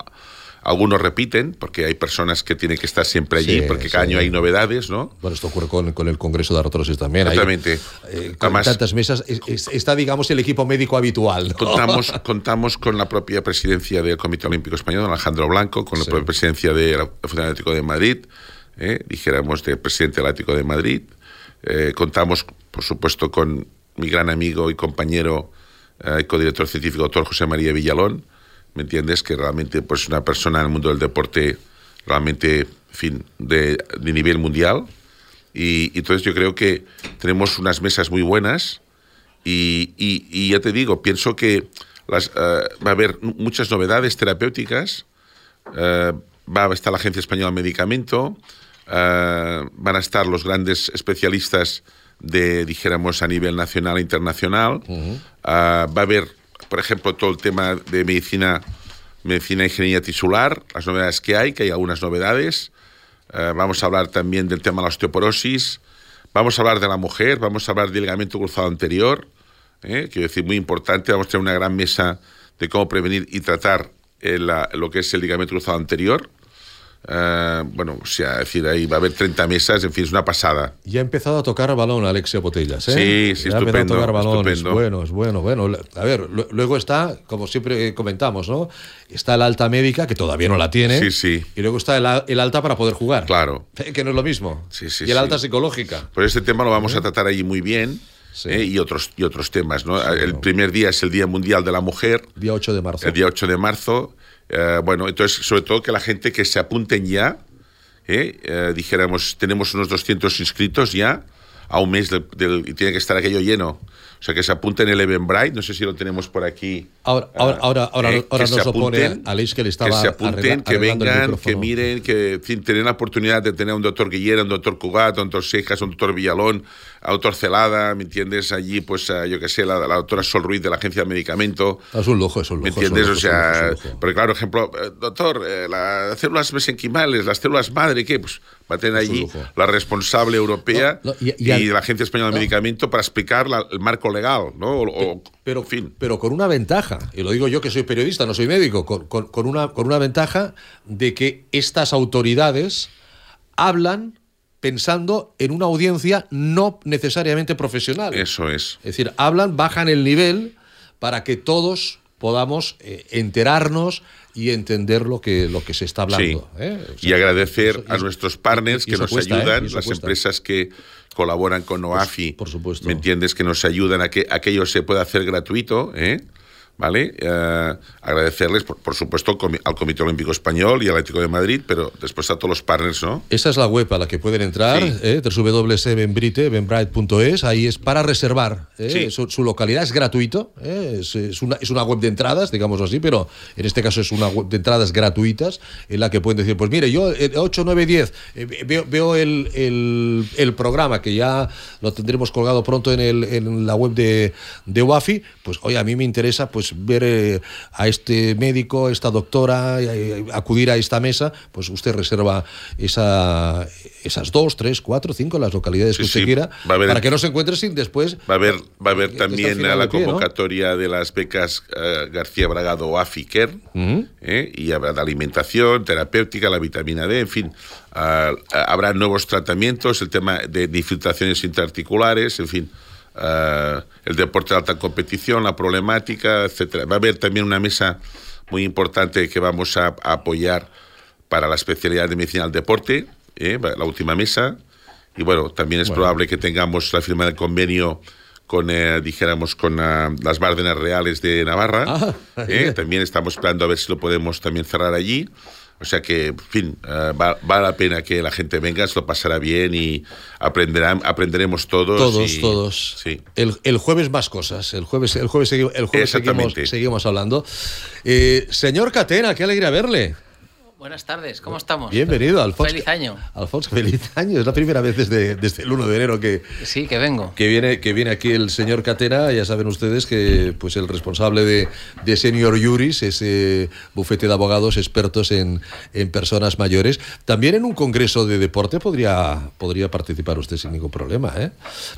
Algunos repiten, porque hay personas que tienen que estar siempre allí, porque cada año hay novedades, ¿no? Bueno, esto ocurre con, el Congreso de Artrosis también. Exactamente. Eh, con tantas mesas, está, digamos, el equipo médico habitual. Contamos, contamos con la propia presidencia del Comité Olímpico Español, Alejandro Blanco, con la propia presidencia de la Fundación Atlético de Madrid, eh, dijéramos, del presidente del Atlético de Madrid. Eh, contamos, por supuesto, con mi gran amigo y compañero y codirector científico, doctor José María Villalón, ¿me entiendes? Que realmente pues una persona en el mundo del deporte realmente, fin, de, nivel mundial. Y, entonces yo creo que tenemos unas mesas muy buenas y, ya te digo, pienso que las, eh, va a haber muchas novedades terapéuticas, eh, va a estar la Agencia Española de Medicamento, eh, van a estar los grandes especialistas de, dijéramos, a nivel nacional e internacional, va a haber por ejemplo, todo el tema de medicina, medicina e ingeniería tisular, las novedades que hay, que hay algunas novedades. Eh, vamos a hablar también del tema de la osteoporosis. Vamos a hablar de la mujer, vamos a hablar del ligamento cruzado anterior, ¿eh? quiero decir, muy importante. Vamos a tener una gran mesa de cómo prevenir y tratar lo que es el ligamento cruzado anterior. Uh, bueno, o sea, decir, ahí va a haber 30 mesas, en fin, es una pasada. Ya ha empezado a tocar balón Alexia Botellas, ¿eh? Sí, sí, ya estupendo. A tocar balón, estupendo. es bueno, es bueno, bueno. A ver, luego está, como siempre comentamos, ¿no? Está la alta médica, que todavía no la tiene. Sí, sí. Y luego está el, el alta para poder jugar. Claro. Que no es lo mismo. Sí, sí, y el sí. alta psicológica. Pues este tema lo vamos a tratar allí muy bien. Sí. ¿eh? y otros y otros temas, ¿no? Sí, el primer día es el Día Mundial de la Mujer, Día 8 de marzo. el día 8 de marzo. Eh, bueno, entonces, sobre todo que la gente que se apunten ya, ¿eh? Eh, dijéramos, tenemos unos 200 inscritos ya, a un mes del, del- y tiene que estar aquello lleno. O sea, que se apunten el Eventbrite, no sé si lo tenemos por aquí. Ahora, ahora, ahora, ahora, ahora que se nos apunten, Aleix que le estaba que se apunten, que vengan, que miren, que en fin, tener la oportunidad de tener a un doctor Guillera, un doctor Cugat, un doctor Sejas, un doctor Villalón, a un doctor Celada, ¿me entiendes? Allí, pues, a, yo qué sé, la, la doctora Sol Ruiz de la Agencia de Medicamento. Es un lujo, es un lujo. ¿Me entiendes? lujo, O sea, lujo, porque claro, ejemplo, eh, doctor, eh, las células mesenquimales, las células madre, ¿qué? Pues va a tener allí la responsable europea No, no, y- y, y al- la Agencia Española de no. Medicamento para explicar la- el marco legal, ¿no? O- pero, en fin. pero con una ventaja, y lo digo yo que soy periodista, no soy médico, con, con- con una, con una ventaja de que estas autoridades hablan pensando en una audiencia no necesariamente profesional. Eso es. Es decir, hablan, bajan el nivel para que todos podamos eh, enterarnos y entender lo que, lo que se está hablando. Sí. ¿eh? O y agradecer eso- a nuestros partners que nos cuesta, ¿eh? ayudan, las cuesta. empresas que colaboran con OAFI. por supuesto. ¿Me entiendes? Que nos ayudan a que aquello se pueda hacer gratuito, ¿eh? ¿Vale? Eh, agradecerles, por, por supuesto, al Comi- al Comité Olímpico Español y al Atlético de Madrid, pero después a todos los partners, ¿no? Esa es la web a la que pueden entrar, Sí. eh, www.benbrite, benbrite.es, ahí es para reservar. eh, Sí. su, su localidad es gratuito, eh, es, es una, es una web de entradas, digamos así, pero en este caso es una web de entradas gratuitas en la que pueden decir, pues mire, yo el 8, 9, 10 eh, veo, veo el, el- el programa que ya lo tendremos colgado pronto en, el, en la web de, de UAFI, pues oye, a mí me interesa pues ver eh, a este médico, esta doctora, eh, acudir a esta mesa, pues usted reserva esa, esas dos, tres, cuatro, cinco, las localidades Sí, que usted sí. quiera, a haber- para que no se encuentre sin después. Va a haber, va a haber está también a la convocatoria de las becas eh, García Bragado OAFI Care, ¿eh? y habrá de alimentación, terapéutica, la vitamina D, en fin. ah, habrá nuevos tratamientos, el tema de, de infiltraciones interarticulares, en fin. Ah, el deporte de alta competición, la problemática, etcétera. Va a haber también una mesa muy importante que vamos a, a apoyar para la especialidad de medicina del deporte, ¿eh? la última mesa. Y bueno, también es probable que tengamos la firma del convenio con, eh, dijéramos, con ah, las Bárdenas Reales de Navarra. Ah, ¿eh? También estamos esperando a ver si lo podemos también cerrar allí. O sea que, en fin, ah, va- vale la pena que la gente venga, se lo pasará bien y aprenderán, aprenderemos todos. Todos, y- todos. Sí. El, el jueves más cosas. El jueves, el jueves, el jueves seguimos, seguimos hablando. Eh, señor Catena, qué alegría verle. Buenas tardes, ¿cómo estamos? Bienvenido, Alfonso. Feliz año. Alfonso, feliz año. Es la primera vez desde, desde el 1 de enero que, Sí, que vengo. que viene, que viene aquí el señor Catena, ya saben ustedes que pues el responsable de, de Senior Juris, ese bufete de abogados expertos en, en personas mayores. También en un congreso de deporte podría, podría participar usted sin ningún problema, ¿eh?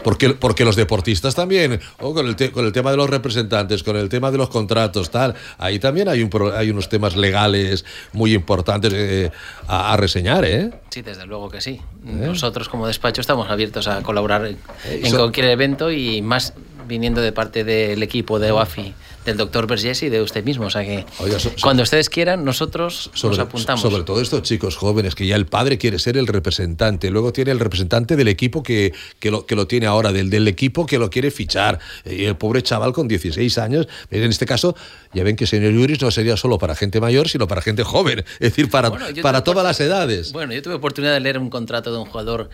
Porque, porque los deportistas también, o con, el te- con el tema de los representantes, con el tema de los contratos, tal, ahí también hay, un, hay unos temas legales muy importantes eh, a, a reseñar, ¿eh? Sí, desde luego que sí. Nosotros como despacho estamos abiertos a colaborar en, en cualquier evento y más viniendo de parte del equipo de OAFI, del doctor Vergés y de usted mismo. O sea que Oiga, so- so- cuando ustedes quieran, nosotros nos sobre, apuntamos. sobre todo estos chicos jóvenes, que ya el padre quiere ser el representante, luego tiene el representante del equipo que, que, lo, que lo tiene ahora, del, del equipo que lo quiere fichar. Y el pobre chaval con 16 años, en este caso, ya ven que señor Juris no sería solo para gente mayor, sino para gente joven, es decir, para, Bueno, para todas las edades. Bueno, yo tuve oportunidad de leer un contrato de un jugador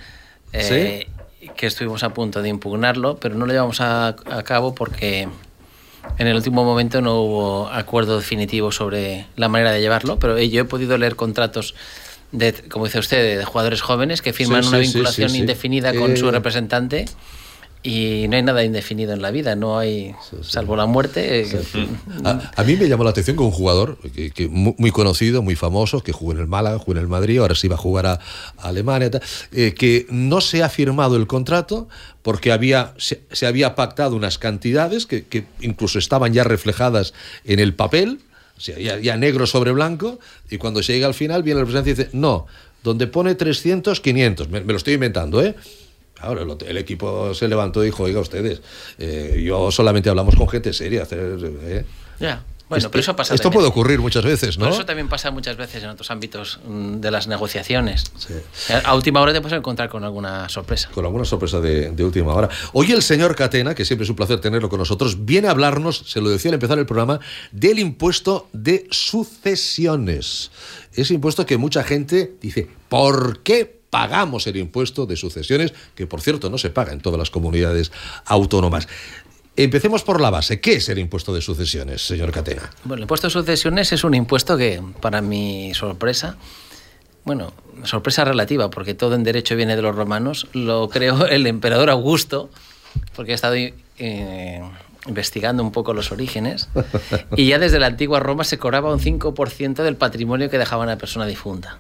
eh, que estuvimos a punto de impugnarlo, pero no lo llevamos a, a cabo porque en el último momento no hubo acuerdo definitivo sobre la manera de llevarlo, pero eh, yo he podido leer contratos de, como dice usted, de jugadores jóvenes que firman Sí, una sí, vinculación sí. indefinida con Eh, su representante y no hay nada indefinido en la vida, no hay, salvo la muerte. Eh, a, mí me llamó la atención que un jugador que, muy, conocido, muy famoso, que jugó en el Málaga, jugó en el Madrid, ahora sí va a jugar a, Alemania, eh, que no se ha firmado el contrato porque había, se, había pactado unas cantidades que, incluso estaban ya reflejadas en el papel, o sea, ya, negro sobre blanco, y cuando se llega al final viene el presidente y dice, no, donde pone 300, 500, me, me lo estoy inventando, ¿eh? Ahora el, equipo se levantó y dijo, oiga ustedes, eh, yo solamente hablamos con gente seria. Eh". Ya. Bueno, pero eso pasa Esto puede ocurrir muchas veces, ¿no? eso también pasa muchas veces en otros ámbitos mm, de las negociaciones. A última hora te puedes encontrar con alguna sorpresa. Con alguna sorpresa de, de, última hora. Hoy el señor Catena, que siempre es un placer tenerlo con nosotros, viene a hablarnos, se lo decía al empezar el programa, del impuesto de sucesiones. Ese impuesto que mucha gente dice, ¿por qué pagamos el impuesto de sucesiones, que por cierto no se paga en todas las comunidades autónomas. Empecemos por la base. ¿Qué es el impuesto de sucesiones, señor Catena? Bueno, el impuesto de sucesiones es un impuesto que, para mi sorpresa, bueno, sorpresa relativa, porque todo en derecho viene de los romanos, lo creó el emperador Augusto, porque he estado eh, investigando un poco los orígenes, y ya desde la antigua Roma se cobraba un 5% del patrimonio que dejaba una persona difunta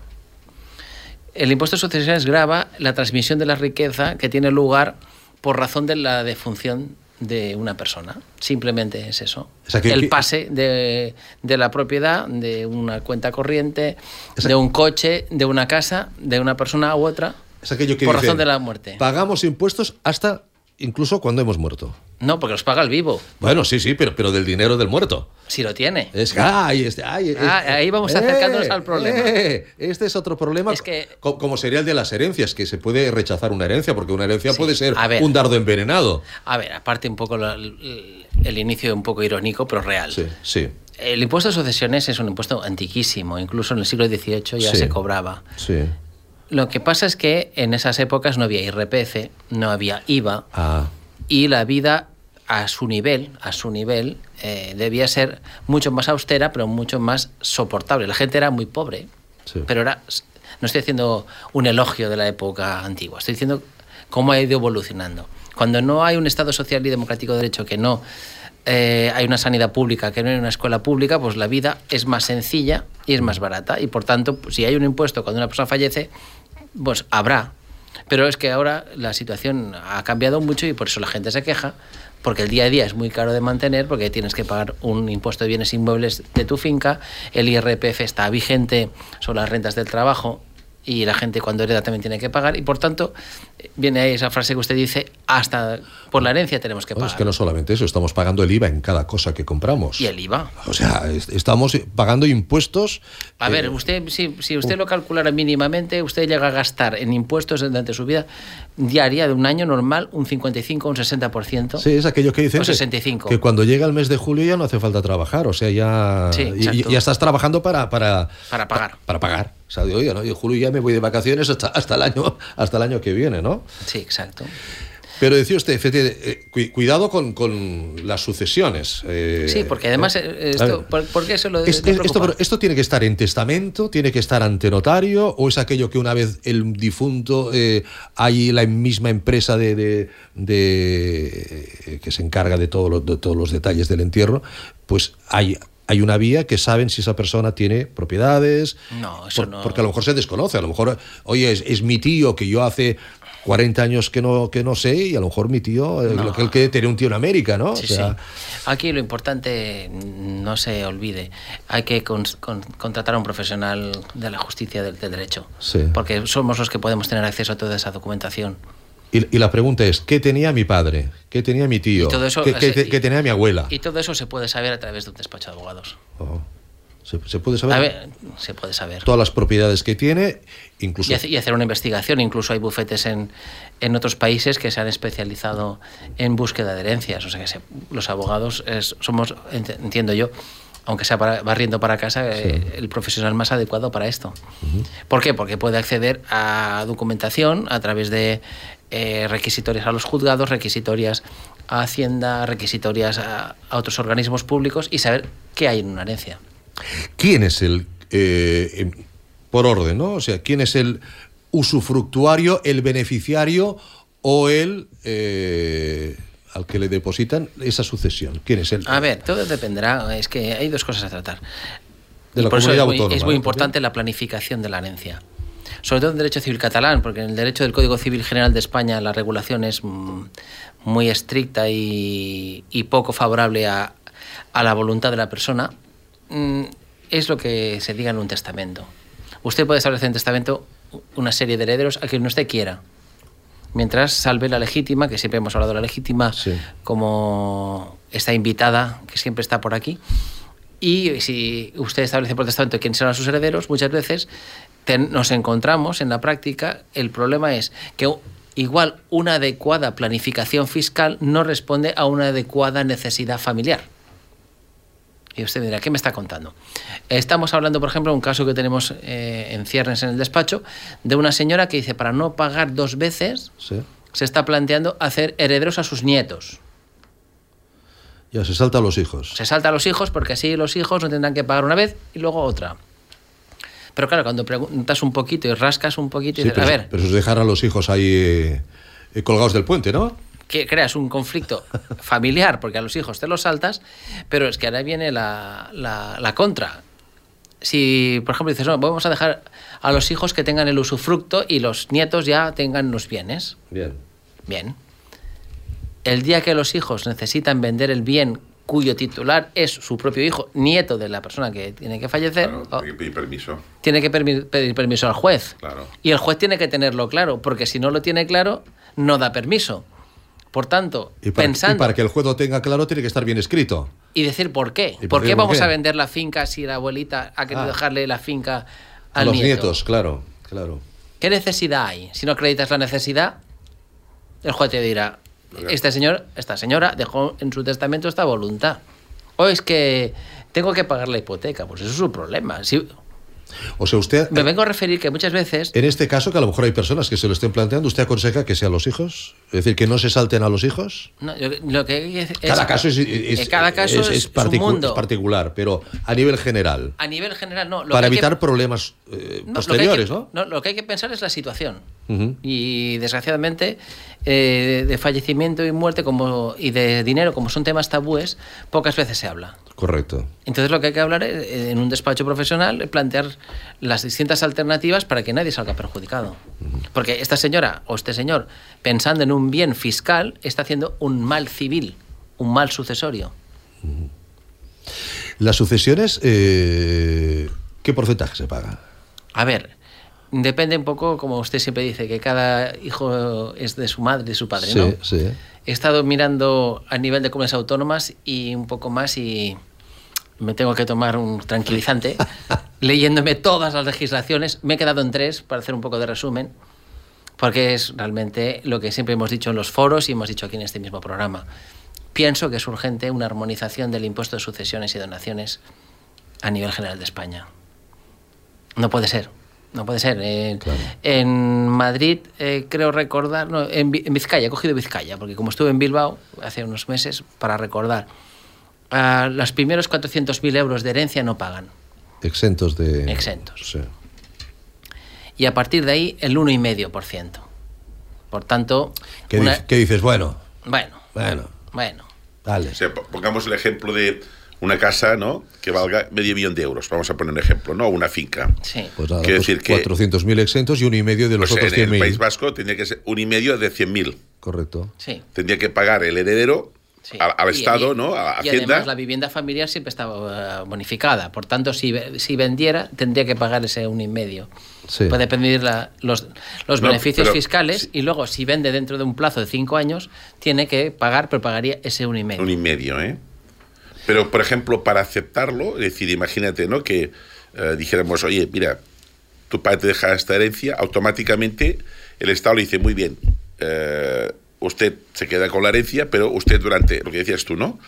el impuesto de sucesiones grava la transmisión de la riqueza que tiene lugar por razón de la defunción de una persona. Simplemente es eso. el pase de, la propiedad, de una cuenta corriente, de un coche, de una casa, de una persona u otra, por razón de la muerte. Pagamos impuestos hasta incluso cuando hemos muerto. No, porque los paga el vivo. Bueno, sí, sí, pero, pero del dinero del muerto. Si lo tiene. Es, ay, este, ah, ahí vamos acercándonos al problema. Eh, este es otro problema. Es que, como sería el de las herencias, que se puede rechazar una herencia, porque una herencia puede ser un dardo envenenado. A ver, aparte un poco el, inicio un poco irónico, pero real. Sí, sí. El impuesto de sucesiones es un impuesto antiquísimo, incluso en el siglo XVIII ya se cobraba. Sí. Lo que pasa es que en esas épocas no había IRPF, no había IVA ah. y la vida a su nivel, a su nivel, eh, debía ser mucho más austera, pero mucho más soportable. La gente era muy pobre, pero era, no estoy haciendo un elogio de la época antigua, estoy diciendo cómo ha ido evolucionando. Cuando no hay un Estado social y democrático de derecho, que no eh, hay una sanidad pública, que no hay una escuela pública, pues la vida es más sencilla y es más barata. Y por tanto, si hay un impuesto cuando una persona fallece, pues habrá. Pero es que ahora la situación ha cambiado mucho y por eso la gente se queja, porque el día a día es muy caro de mantener, porque tienes que pagar un impuesto de bienes inmuebles de tu finca, el IRPF está vigente sobre las rentas del trabajo, y la gente cuando hereda también tiene que pagar y por tanto viene ahí esa frase que usted dice hasta por la herencia tenemos que pagar. es que no solamente eso, estamos pagando el IVA en cada cosa que compramos. Y el IVA. O sea, estamos pagando impuestos. A ver, eh, usted si, si usted lo calculara mínimamente, usted llega a gastar en impuestos durante su vida diaria de un año normal un 55 un 60%. Sí, es aquello que dicen 65. Que, cuando llega el mes de julio ya no hace falta trabajar, o sea, ya ya estás trabajando para para para pagar. Para, pagar. Sea, ¿no? Yo, julio ya me voy de vacaciones hasta, hasta, el año, hasta el año que viene, ¿no? Sí, exacto. Pero decía usted, eh, cuidado con, con, las sucesiones. Eh, sí, porque además, eh, esto, ¿por, qué eso lo es, esto, esto, tiene que estar en testamento, tiene que estar ante notario, o es aquello que una vez el difunto hay la misma empresa de, de, que se encarga de, todo de todos los detalles del entierro, pues hay hay una vía que saben si esa persona tiene propiedades. No, eso no. Porque a lo mejor se desconoce. A lo mejor, oye, es, mi tío que yo hace 40 años que no, que no sé y a lo mejor mi tío, eh, lo que él quiere tener un tío en América, ¿no? Sí, sí. Aquí lo importante, no se olvide, hay que contratar a un profesional de la justicia del, del derecho. Sí. Porque somos los que podemos tener acceso a toda esa documentación. Y, la pregunta es, ¿qué tenía mi padre? ¿Qué tenía mi tío? ¿Qué, tenía mi abuela? Y todo eso se puede saber a través de un despacho de abogados. Oh. ¿Se, puede saber? se puede saber. Todas las propiedades que tiene, incluso... Y, hacer una investigación. Incluso hay bufetes en, en, otros países que se han especializado en búsqueda de herencias. O sea que los abogados somos, entiendo yo, aunque sea barriendo para casa, eh, el profesional más adecuado para esto. ¿Por qué? Porque puede acceder a documentación a través de eh, requisitorias a los juzgados, requisitorias a Hacienda, requisitorias a, otros organismos públicos y saber qué hay en una herencia. ¿Quién es el, eh, em, por orden, ¿no? O sea, quién es el usufructuario, el beneficiario o él eh, al que le depositan esa sucesión. ¿Quién es? A ver, todo dependerá. Es que hay dos cosas a tratar. De la Por eso es muy, importante la planificación de la herencia. Sobre todo en derecho civil catalán, porque en el derecho del Código Civil General de España la regulación es mm, muy estricta y, y poco favorable a, a la voluntad de la persona. Mm, Es lo que se diga en un testamento. Usted puede establecer en testamento una serie de herederos a quien usted quiera, mientras salve la legítima, que siempre hemos hablado de la legítima Sí. como esta invitada que siempre está por aquí. Y si usted establece por testamento quiénes serán sus herederos, muchas veces nos encontramos en la práctica, el problema es que igual una adecuada planificación fiscal no responde a una adecuada necesidad familiar. Y usted me dirá, ¿qué me está contando? Estamos hablando, por ejemplo, de un caso que tenemos eh, en ciernes en el despacho, de una señora que dice, para no pagar dos veces, Sí. se está planteando hacer herederos a sus nietos. Ya se salta a los hijos. Se salta a los hijos porque así los hijos no tendrán que pagar una vez y luego otra. Pero claro, cuando preguntas un poquito y rascas un poquito y Sí, dices, pero, a ver, pero se dejan a los hijos ahí eh, eh, colgados del puente, ¿no? que creas un conflicto familiar porque a los hijos te los saltas, pero es que ahora viene la, la- la contra. Si, por ejemplo, dices, no, vamos a dejar a los hijos que tengan el usufructo y los nietos ya tengan los bienes. Bien. Bien. El día que los hijos necesitan vender el bien cuyo titular es su propio hijo, nieto de la persona que tiene que fallecer, Claro, o- hay que pedir permiso. tiene que permi- pedir permiso al juez. Claro. Y el juez tiene que tenerlo claro, porque si no lo tiene claro, no da permiso. Por tanto, Y para, y pensando para que el juez lo tenga claro, tiene que estar bien escrito. y decir por qué. ¿Y ¿Por, por qué vamos qué? a vender la finca si la abuelita ha querido Ah. dejarle la finca A al los nieto? nietos, claro, claro. ¿Qué necesidad hay? Si no acreditas la necesidad, el juez te dirá, este señor, esta señora dejó en su testamento esta voluntad. O es que tengo que pagar la hipoteca, pues eso es su problema. Si, O sea, usted, me vengo a referir que muchas veces en este caso, que a lo mejor hay personas que se lo estén planteando, ¿usted aconseja que sean los hijos? Es decir, que no se salten a los hijos. No, lo que Cada es- caso es, es- cada caso es, es su particu- mundo. particular, pero a nivel general, A nivel general, no. lo para que hay que- evitar problemas eh, no, lo que hay que- posteriores, ¿no? Lo que hay que pensar es la situación. Y desgraciadamente, eh, de fallecimiento y muerte como, y de dinero, como son temas tabúes, pocas veces se habla. Correcto. Entonces lo que hay que hablar es, eh, en un despacho profesional es plantear las distintas alternativas para que nadie salga perjudicado. Porque esta señora o este señor, pensando en un bien fiscal, está haciendo un mal civil, un mal sucesorio. Las sucesiones, eh, ¿qué porcentaje se paga? A ver, depende un poco, como usted siempre dice, que cada hijo es de su madre de su padre, sí, ¿no? sí. He estado mirando a nivel de comunidades autónomas y un poco más y me tengo que tomar un tranquilizante leyéndome todas las legislaciones. Me he quedado en tres para hacer un poco de resumen, porque es realmente lo que siempre hemos dicho en los foros y hemos dicho aquí en este mismo programa. Pienso que es urgente una armonización del impuesto de sucesiones y donaciones a nivel general de España. No puede ser. No puede ser. Eh, En Madrid, eh, creo recordar, no, en, Vi- en Vizcaya, he cogido Vizcaya, porque como estuve en Bilbao hace unos meses, para recordar, ah, los primeros 400.000 euros de herencia no pagan. Exentos de... Exentos. Sí. Y a partir de ahí, el 1,5%. Por tanto, ¿Qué, una- dic- qué dices? Bueno, bueno, bueno, bueno. dale. O sea, po- pongamos el ejemplo de una casa, ¿no? Que valga medio millón de euros. Vamos a poner un ejemplo, ¿no? Una finca. Sí. Pues nada, Quiero pues decir que- 400.000 exentos y uno y medio de los Pues otros en el 100.000. País Vasco tendría que ser un y medio de 100.000. Correcto. Sí. Tendría que pagar el heredero Sí. al, al Y- Estado, y- ¿no? A Y Hacienda. además la vivienda familiar siempre estaba eh, bonificada. Por tanto, si, ve- si vendiera, tendría que pagar ese un y medio. Sí. Puede pedir la- los, los No, beneficios pero- fiscales sí. y luego, si vende dentro de un plazo de cinco años, tiene que pagar, pero pagaría ese un y medio. Un y medio, ¿eh? Pero, por ejemplo, para aceptarlo, es decir, imagínate, ¿no? Que eh, dijéramos, oye, mira, tu padre te deja esta herencia, automáticamente el Estado le dice, muy bien, eh, usted se queda con la herencia, pero usted durante, lo que decías tú, ¿no?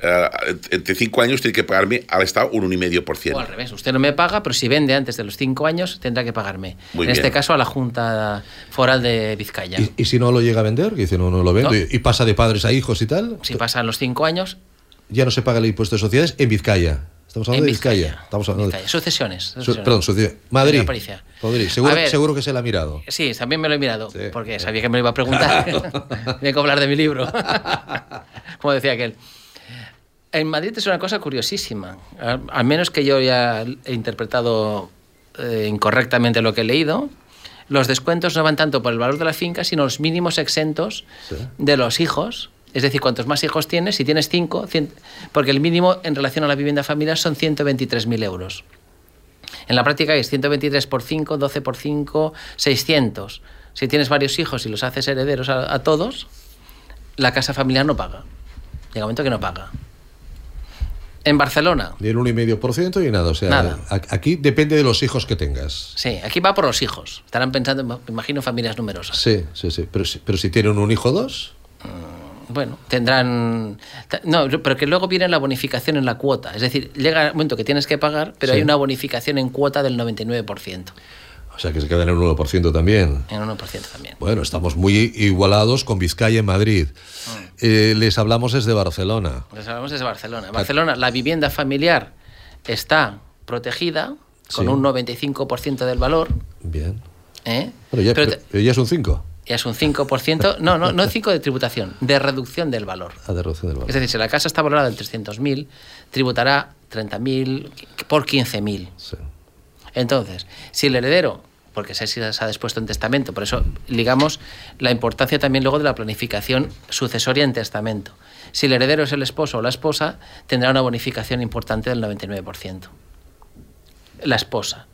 Eh, entre cinco años tiene que pagarme al Estado un 1,5%. O al revés, usted no me paga, pero si vende antes de los cinco años, tendrá que pagarme. Muy en este bien. caso, a la Junta Foral de Vizcaya. ¿Y, y si no lo llega a vender? Que dice, no, no lo vendo. No. Y, y pasa de padres a hijos y tal. Si pasan los cinco años, Ya no se paga el impuesto de sociedades en Vizcaya. Estamos hablando En de Vizcaya. Vizcaya. Estamos hablando Vizcaya. Sucesiones, Su- sucesiones. perdón, sucesiones. Madrid. Madrid. Seguro, A ver. seguro que se la ha mirado. Sí, también me lo he mirado, Sí. porque sabía que me lo iba a preguntar. Vengo a hablar de mi libro. Como decía aquel. En Madrid es una cosa curiosísima. Al, al menos que yo ya he interpretado eh, incorrectamente lo que he leído. Los descuentos no van tanto por el valor de la finca, sino los mínimos exentos Sí. de los hijos. Es decir, cuantos más hijos tienes, si tienes cinco, cien- porque el mínimo en relación a la vivienda familiar son 123.000 euros. En la práctica es 123 por 5, 12 por 5, 600. Si tienes varios hijos y los haces herederos a, a todos, la casa familiar no paga. Llega un momento que no paga. En Barcelona, Ni el 1,5% y nada. O sea, Nada. aquí depende de los hijos que tengas. sí, aquí va por los hijos. Estarán pensando, me imagino, familias numerosas. Sí, sí, sí. Pero, si- pero si tienen un hijo o dos. Bueno, tendrán... No, pero que luego viene la bonificación en la cuota. Es decir, llega el momento que tienes que pagar, pero Sí. hay una bonificación en cuota del 99%. O sea, que se quedan en el 1% también. En 1% también. Bueno, estamos muy igualados con Vizcaya en Madrid. Mm. Eh, les hablamos desde Barcelona. Les hablamos desde Barcelona. Barcelona, la vivienda familiar está protegida con Sí. un 95% del valor. Bien. ¿eh? Pero ya, pero ya es un 5. Ya es un 5%, no, no, no 5 de tributación, de reducción del valor. A de reducción del valor. Es decir, si la casa está valorada en 300.000, tributará 30.000 por 15.000. Sí. Entonces, si el heredero, porque se, se ha dispuesto en testamento, por eso ligamos la importancia también luego de la planificación sucesoria en testamento. Si el heredero es el esposo o la esposa, tendrá una bonificación importante del 99%. La esposa.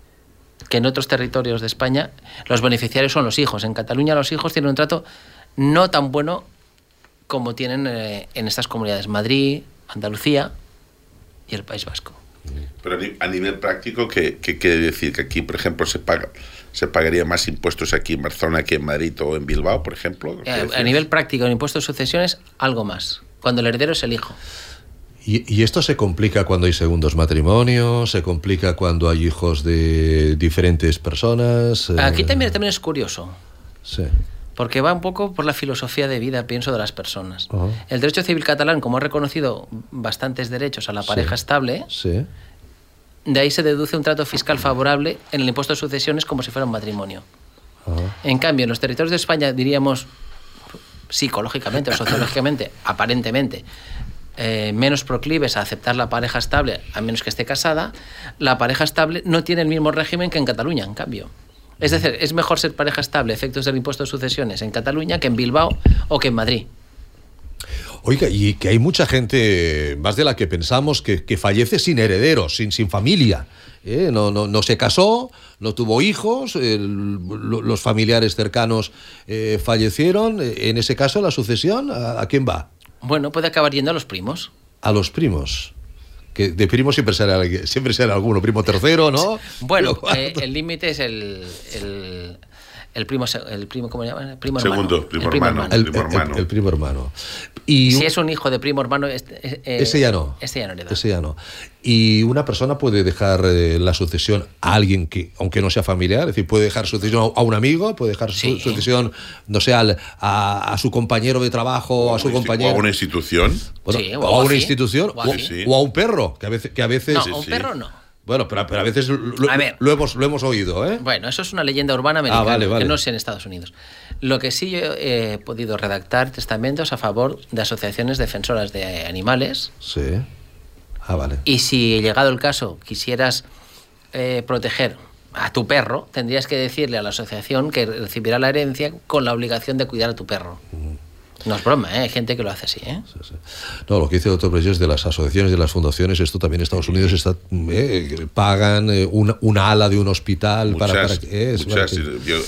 Que en otros territorios de España los beneficiarios son los hijos. En Cataluña los hijos tienen un trato no tan bueno como tienen eh, en estas comunidades. Madrid, Andalucía y el País Vasco. Pero a ni- a nivel práctico, ¿qué, qué quiere decir? Que aquí, por ejemplo, se paga se pagaría más impuestos aquí en Barcelona que en Madrid o en Bilbao, por ejemplo. Eh, ¿Quiere a nivel práctico, en impuestos de sucesiones, algo más. Cuando el heredero es el hijo. Y, y esto se complica cuando hay segundos matrimonios, se complica cuando hay hijos de diferentes personas. eh, Aquí también, también es curioso, Sí. porque va un poco por la filosofía de vida, pienso, de las personas. El derecho civil catalán, como ha reconocido bastantes derechos a la pareja Sí. estable, Sí. de ahí se deduce un trato fiscal favorable en el impuesto de sucesiones como si fuera un matrimonio. En cambio, en los territorios de España, diríamos psicológicamente o sociológicamente, aparentemente, eh, menos proclives a aceptar la pareja estable, a menos que esté casada, la pareja estable no tiene el mismo régimen que en Cataluña, en cambio. Es decir, es mejor ser pareja estable, efectos del impuesto de sucesiones, en Cataluña que en Bilbao o que en Madrid. Oiga, y que hay mucha gente, más de la que pensamos, que, fallece sin herederos, sin, sin familia. ¿eh? No, no, no se casó, no tuvo hijos, los familiares cercanos eh, fallecieron. En ese caso, la sucesión, ¿a, a quién va? Bueno, puede acabar yendo a los primos. A los primos. Que de primos siempre será, siempre será alguno, primo tercero, ¿no? Bueno, eh, el límite es el, el, el primo, el primo, ¿cómo se llama? El primo Segundo, hermano. primo El primo hermano. hermano. el, primo el- hermano. el primo hermano. Y Si es un hijo de primo hermano, este, eh, Ese ya no. Este ya no. Ese ya no. Y una persona puede dejar eh, la sucesión a alguien que, aunque no sea familiar, es decir, puede dejar sucesión a un amigo, puede dejar su- sucesión, no sé, al- a, a su compañero de trabajo, a su una insti- compañero. o a una institución. Bueno, Sí, o, o a una así, institución, o o, así. Sí. o a un perro, que a veces. Que a veces No, sí, a un sí. perro no. Bueno, pero, pero a veces lo, A ver. lo hemos, lo hemos oído, ¿eh? Bueno, eso es una leyenda urbana americana, vale, vale. que no sé en Estados Unidos. Lo que sí yo he podido redactar testamentos a favor de asociaciones defensoras de animales Sí. Ah, vale. y si llegado el caso quisieras eh, proteger a tu perro, tendrías que decirle a la asociación que recibirá la herencia con la obligación de cuidar a tu perro. No es broma, ¿eh? hay gente que lo hace así. ¿eh? Sí, sí. No, lo que dice el doctor Precios de las asociaciones, de las fundaciones, esto también en Estados Unidos está, eh, pagan eh, una, una ala de un hospital para, Muchas, para que- es, muchas, para que- yo-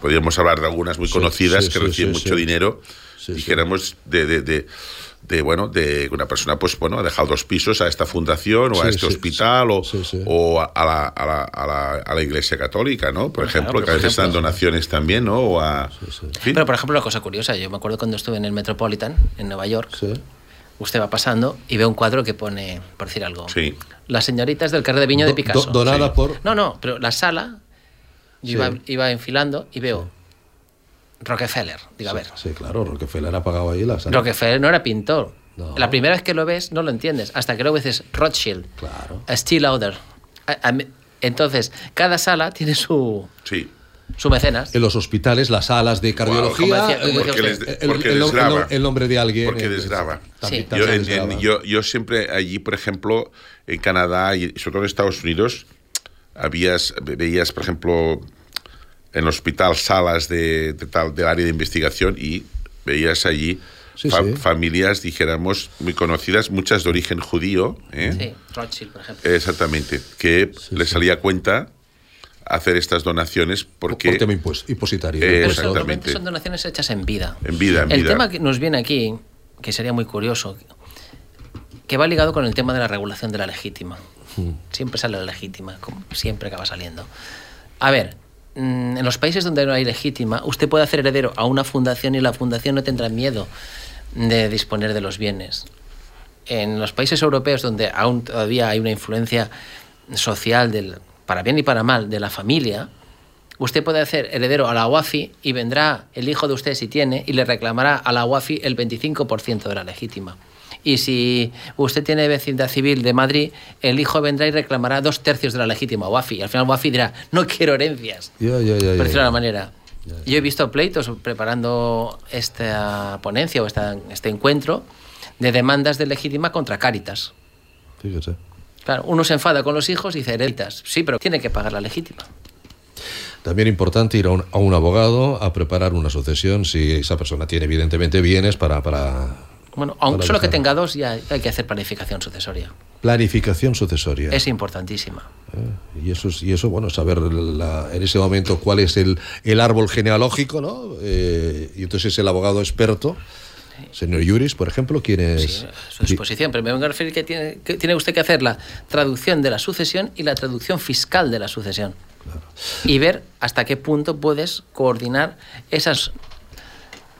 podríamos hablar de algunas muy Sí, conocidas sí, que sí, reciben sí, mucho sí. dinero, Sí, sí. dijéramos, de, de, de, de, bueno, de una persona, pues bueno, ha dejado dos pisos a esta fundación o Sí, a este sí, hospital o, sí, sí. o a, la, a, la, a, la, a la Iglesia Católica, ¿no? Por ejemplo, claro, que a veces dan donaciones también, ¿no? O a, fin. Pero, por ejemplo, una cosa curiosa, yo me acuerdo cuando estuve en el Metropolitan, en Nueva York, Sí. usted va pasando y ve un cuadro que pone, por decir algo, Sí. Las señoritas del carré de Viño de Do- Picasso. do- donada Sí. por. No, no, pero la sala, yo Sí. iba, iba enfilando y veo Rockefeller. Digo, a ver, Sí, claro, Rockefeller ha pagado ahí la sala. Rockefeller no era pintor, La primera vez que lo ves no lo entiendes, hasta que luego ves Rothschild, claro. Steel Lauder. Entonces, cada sala tiene su... Sí. Su mecenas. En los hospitales, las salas de cardiología, el, nombre de alguien. Porque desgraba. Yo, yo, siempre allí, por ejemplo, en Canadá y sobre todo en Estados Unidos, habías, veías, por ejemplo, en el hospital salas de, tal, del área de investigación y veías allí familias, dijéramos, muy conocidas, muchas de origen judío. ¿eh? Sí, Rothschild, por ejemplo. Exactamente, que le salía cuenta hacer estas donaciones porque... Por tema impositario. Eh, exactamente. Son donaciones hechas en vida. En vida, en El tema que nos viene aquí, que sería muy curioso, que va ligado con el tema de la regulación de la legítima. Hmm. Siempre sale la legítima, como siempre acaba saliendo. A ver, en los países donde no hay legítima, usted puede hacer heredero a una fundación y la fundación no tendrá miedo de disponer de los bienes. En los países europeos donde aún todavía hay una influencia social del, para bien y para mal, de la familia, usted puede hacer heredero a la UAFI y vendrá el hijo de usted si tiene y le reclamará a la UAFI el 25% de la legítima. Y si usted tiene vecindad civil de Madrid, el hijo vendrá y reclamará dos tercios de la legítima UAFI. Y al final UAFI dirá, no quiero herencias. Ya, por decirlo de una manera. Yo he visto pleitos preparando esta ponencia o esta, este encuentro de demandas de legítima contra Cáritas. Fíjese. Claro, uno se enfada con los hijos y dice, hereditas. Sí, pero tiene que pagar la legítima. También importante ir a un, abogado a preparar una sucesión si esa persona tiene evidentemente bienes para... para bueno, aunque solo que tenga dos ya hay que hacer planificación sucesoria. Planificación sucesoria. Es importantísima. Eh, y eso, y eso bueno, saber en ese momento cuál es el, el árbol genealógico, ¿no? Eh, y entonces es el abogado experto Señor Yuris, por ejemplo, ¿quién es? Sí, su exposición, pero me vengo a referir que tiene, que tiene usted que hacer la traducción de la sucesión y la traducción fiscal de la sucesión. Y ver hasta qué punto puedes coordinar esas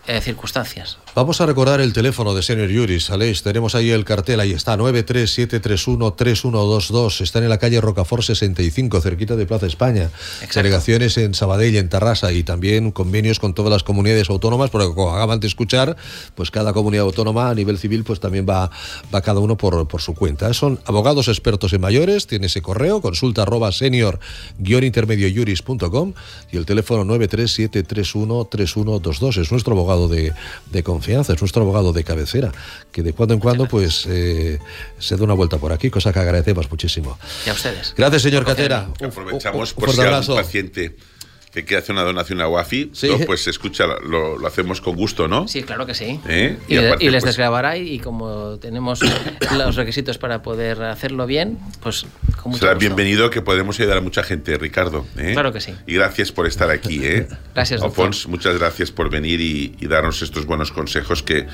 eh, circunstancias. Vamos a recordar el teléfono de Senior Yuris, Aleix. Tenemos ahí el cartel, ahí está, 937313122. Está en la calle Rocafort 65, cerquita de Plaza España. Delegaciones en Sabadell, en Tarrasa y también convenios con todas las comunidades autónomas, porque como acaban de escuchar, pues cada comunidad autónoma a nivel civil pues también va, va cada uno por, por su cuenta. Son abogados expertos en mayores, tiene ese correo, consulta arroba senior-intermediojuris.com y el teléfono 937313122. Es nuestro abogado de, confianza, es nuestro abogado de cabecera, que de cuando en cuando pues eh, se da una vuelta por aquí, cosa que agradecemos muchísimo. Y a ustedes. Gracias, señor Catera. Aprovechamos por si algún paciente que quiere hacer una donación a WAFI, pues escucha, lo, hacemos con gusto, ¿no? Sí, claro que sí. ¿Eh? Y, les pues desgrabará y, como tenemos los requisitos para poder hacerlo bien, pues con mucho Será bienvenido que podemos ayudar a mucha gente, Ricardo. ¿eh? Claro que sí. Y gracias por estar aquí. ¿eh? Gracias. Alfons, muchas gracias por venir y, y darnos estos buenos consejos que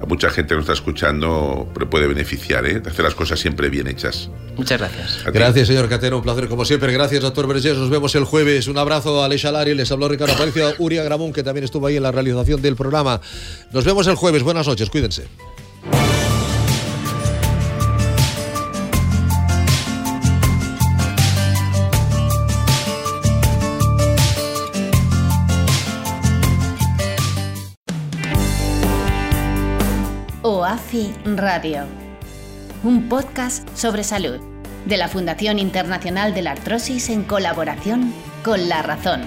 a mucha gente que nos está escuchando puede beneficiar, ¿eh? de hacer las cosas siempre bien hechas. Muchas gracias. Gracias, señor Catero, un placer como siempre. Gracias, doctor Vergés. Nos vemos el jueves. Un abrazo a Alexa Lari, les habló Ricardo Aparicio, Uria Gramón, que también estuvo ahí en la realización del programa. Nos vemos el jueves. Buenas noches, cuídense. Radio, un podcast sobre salud de la Fundación Internacional de la Artrosis en colaboración con La Razón.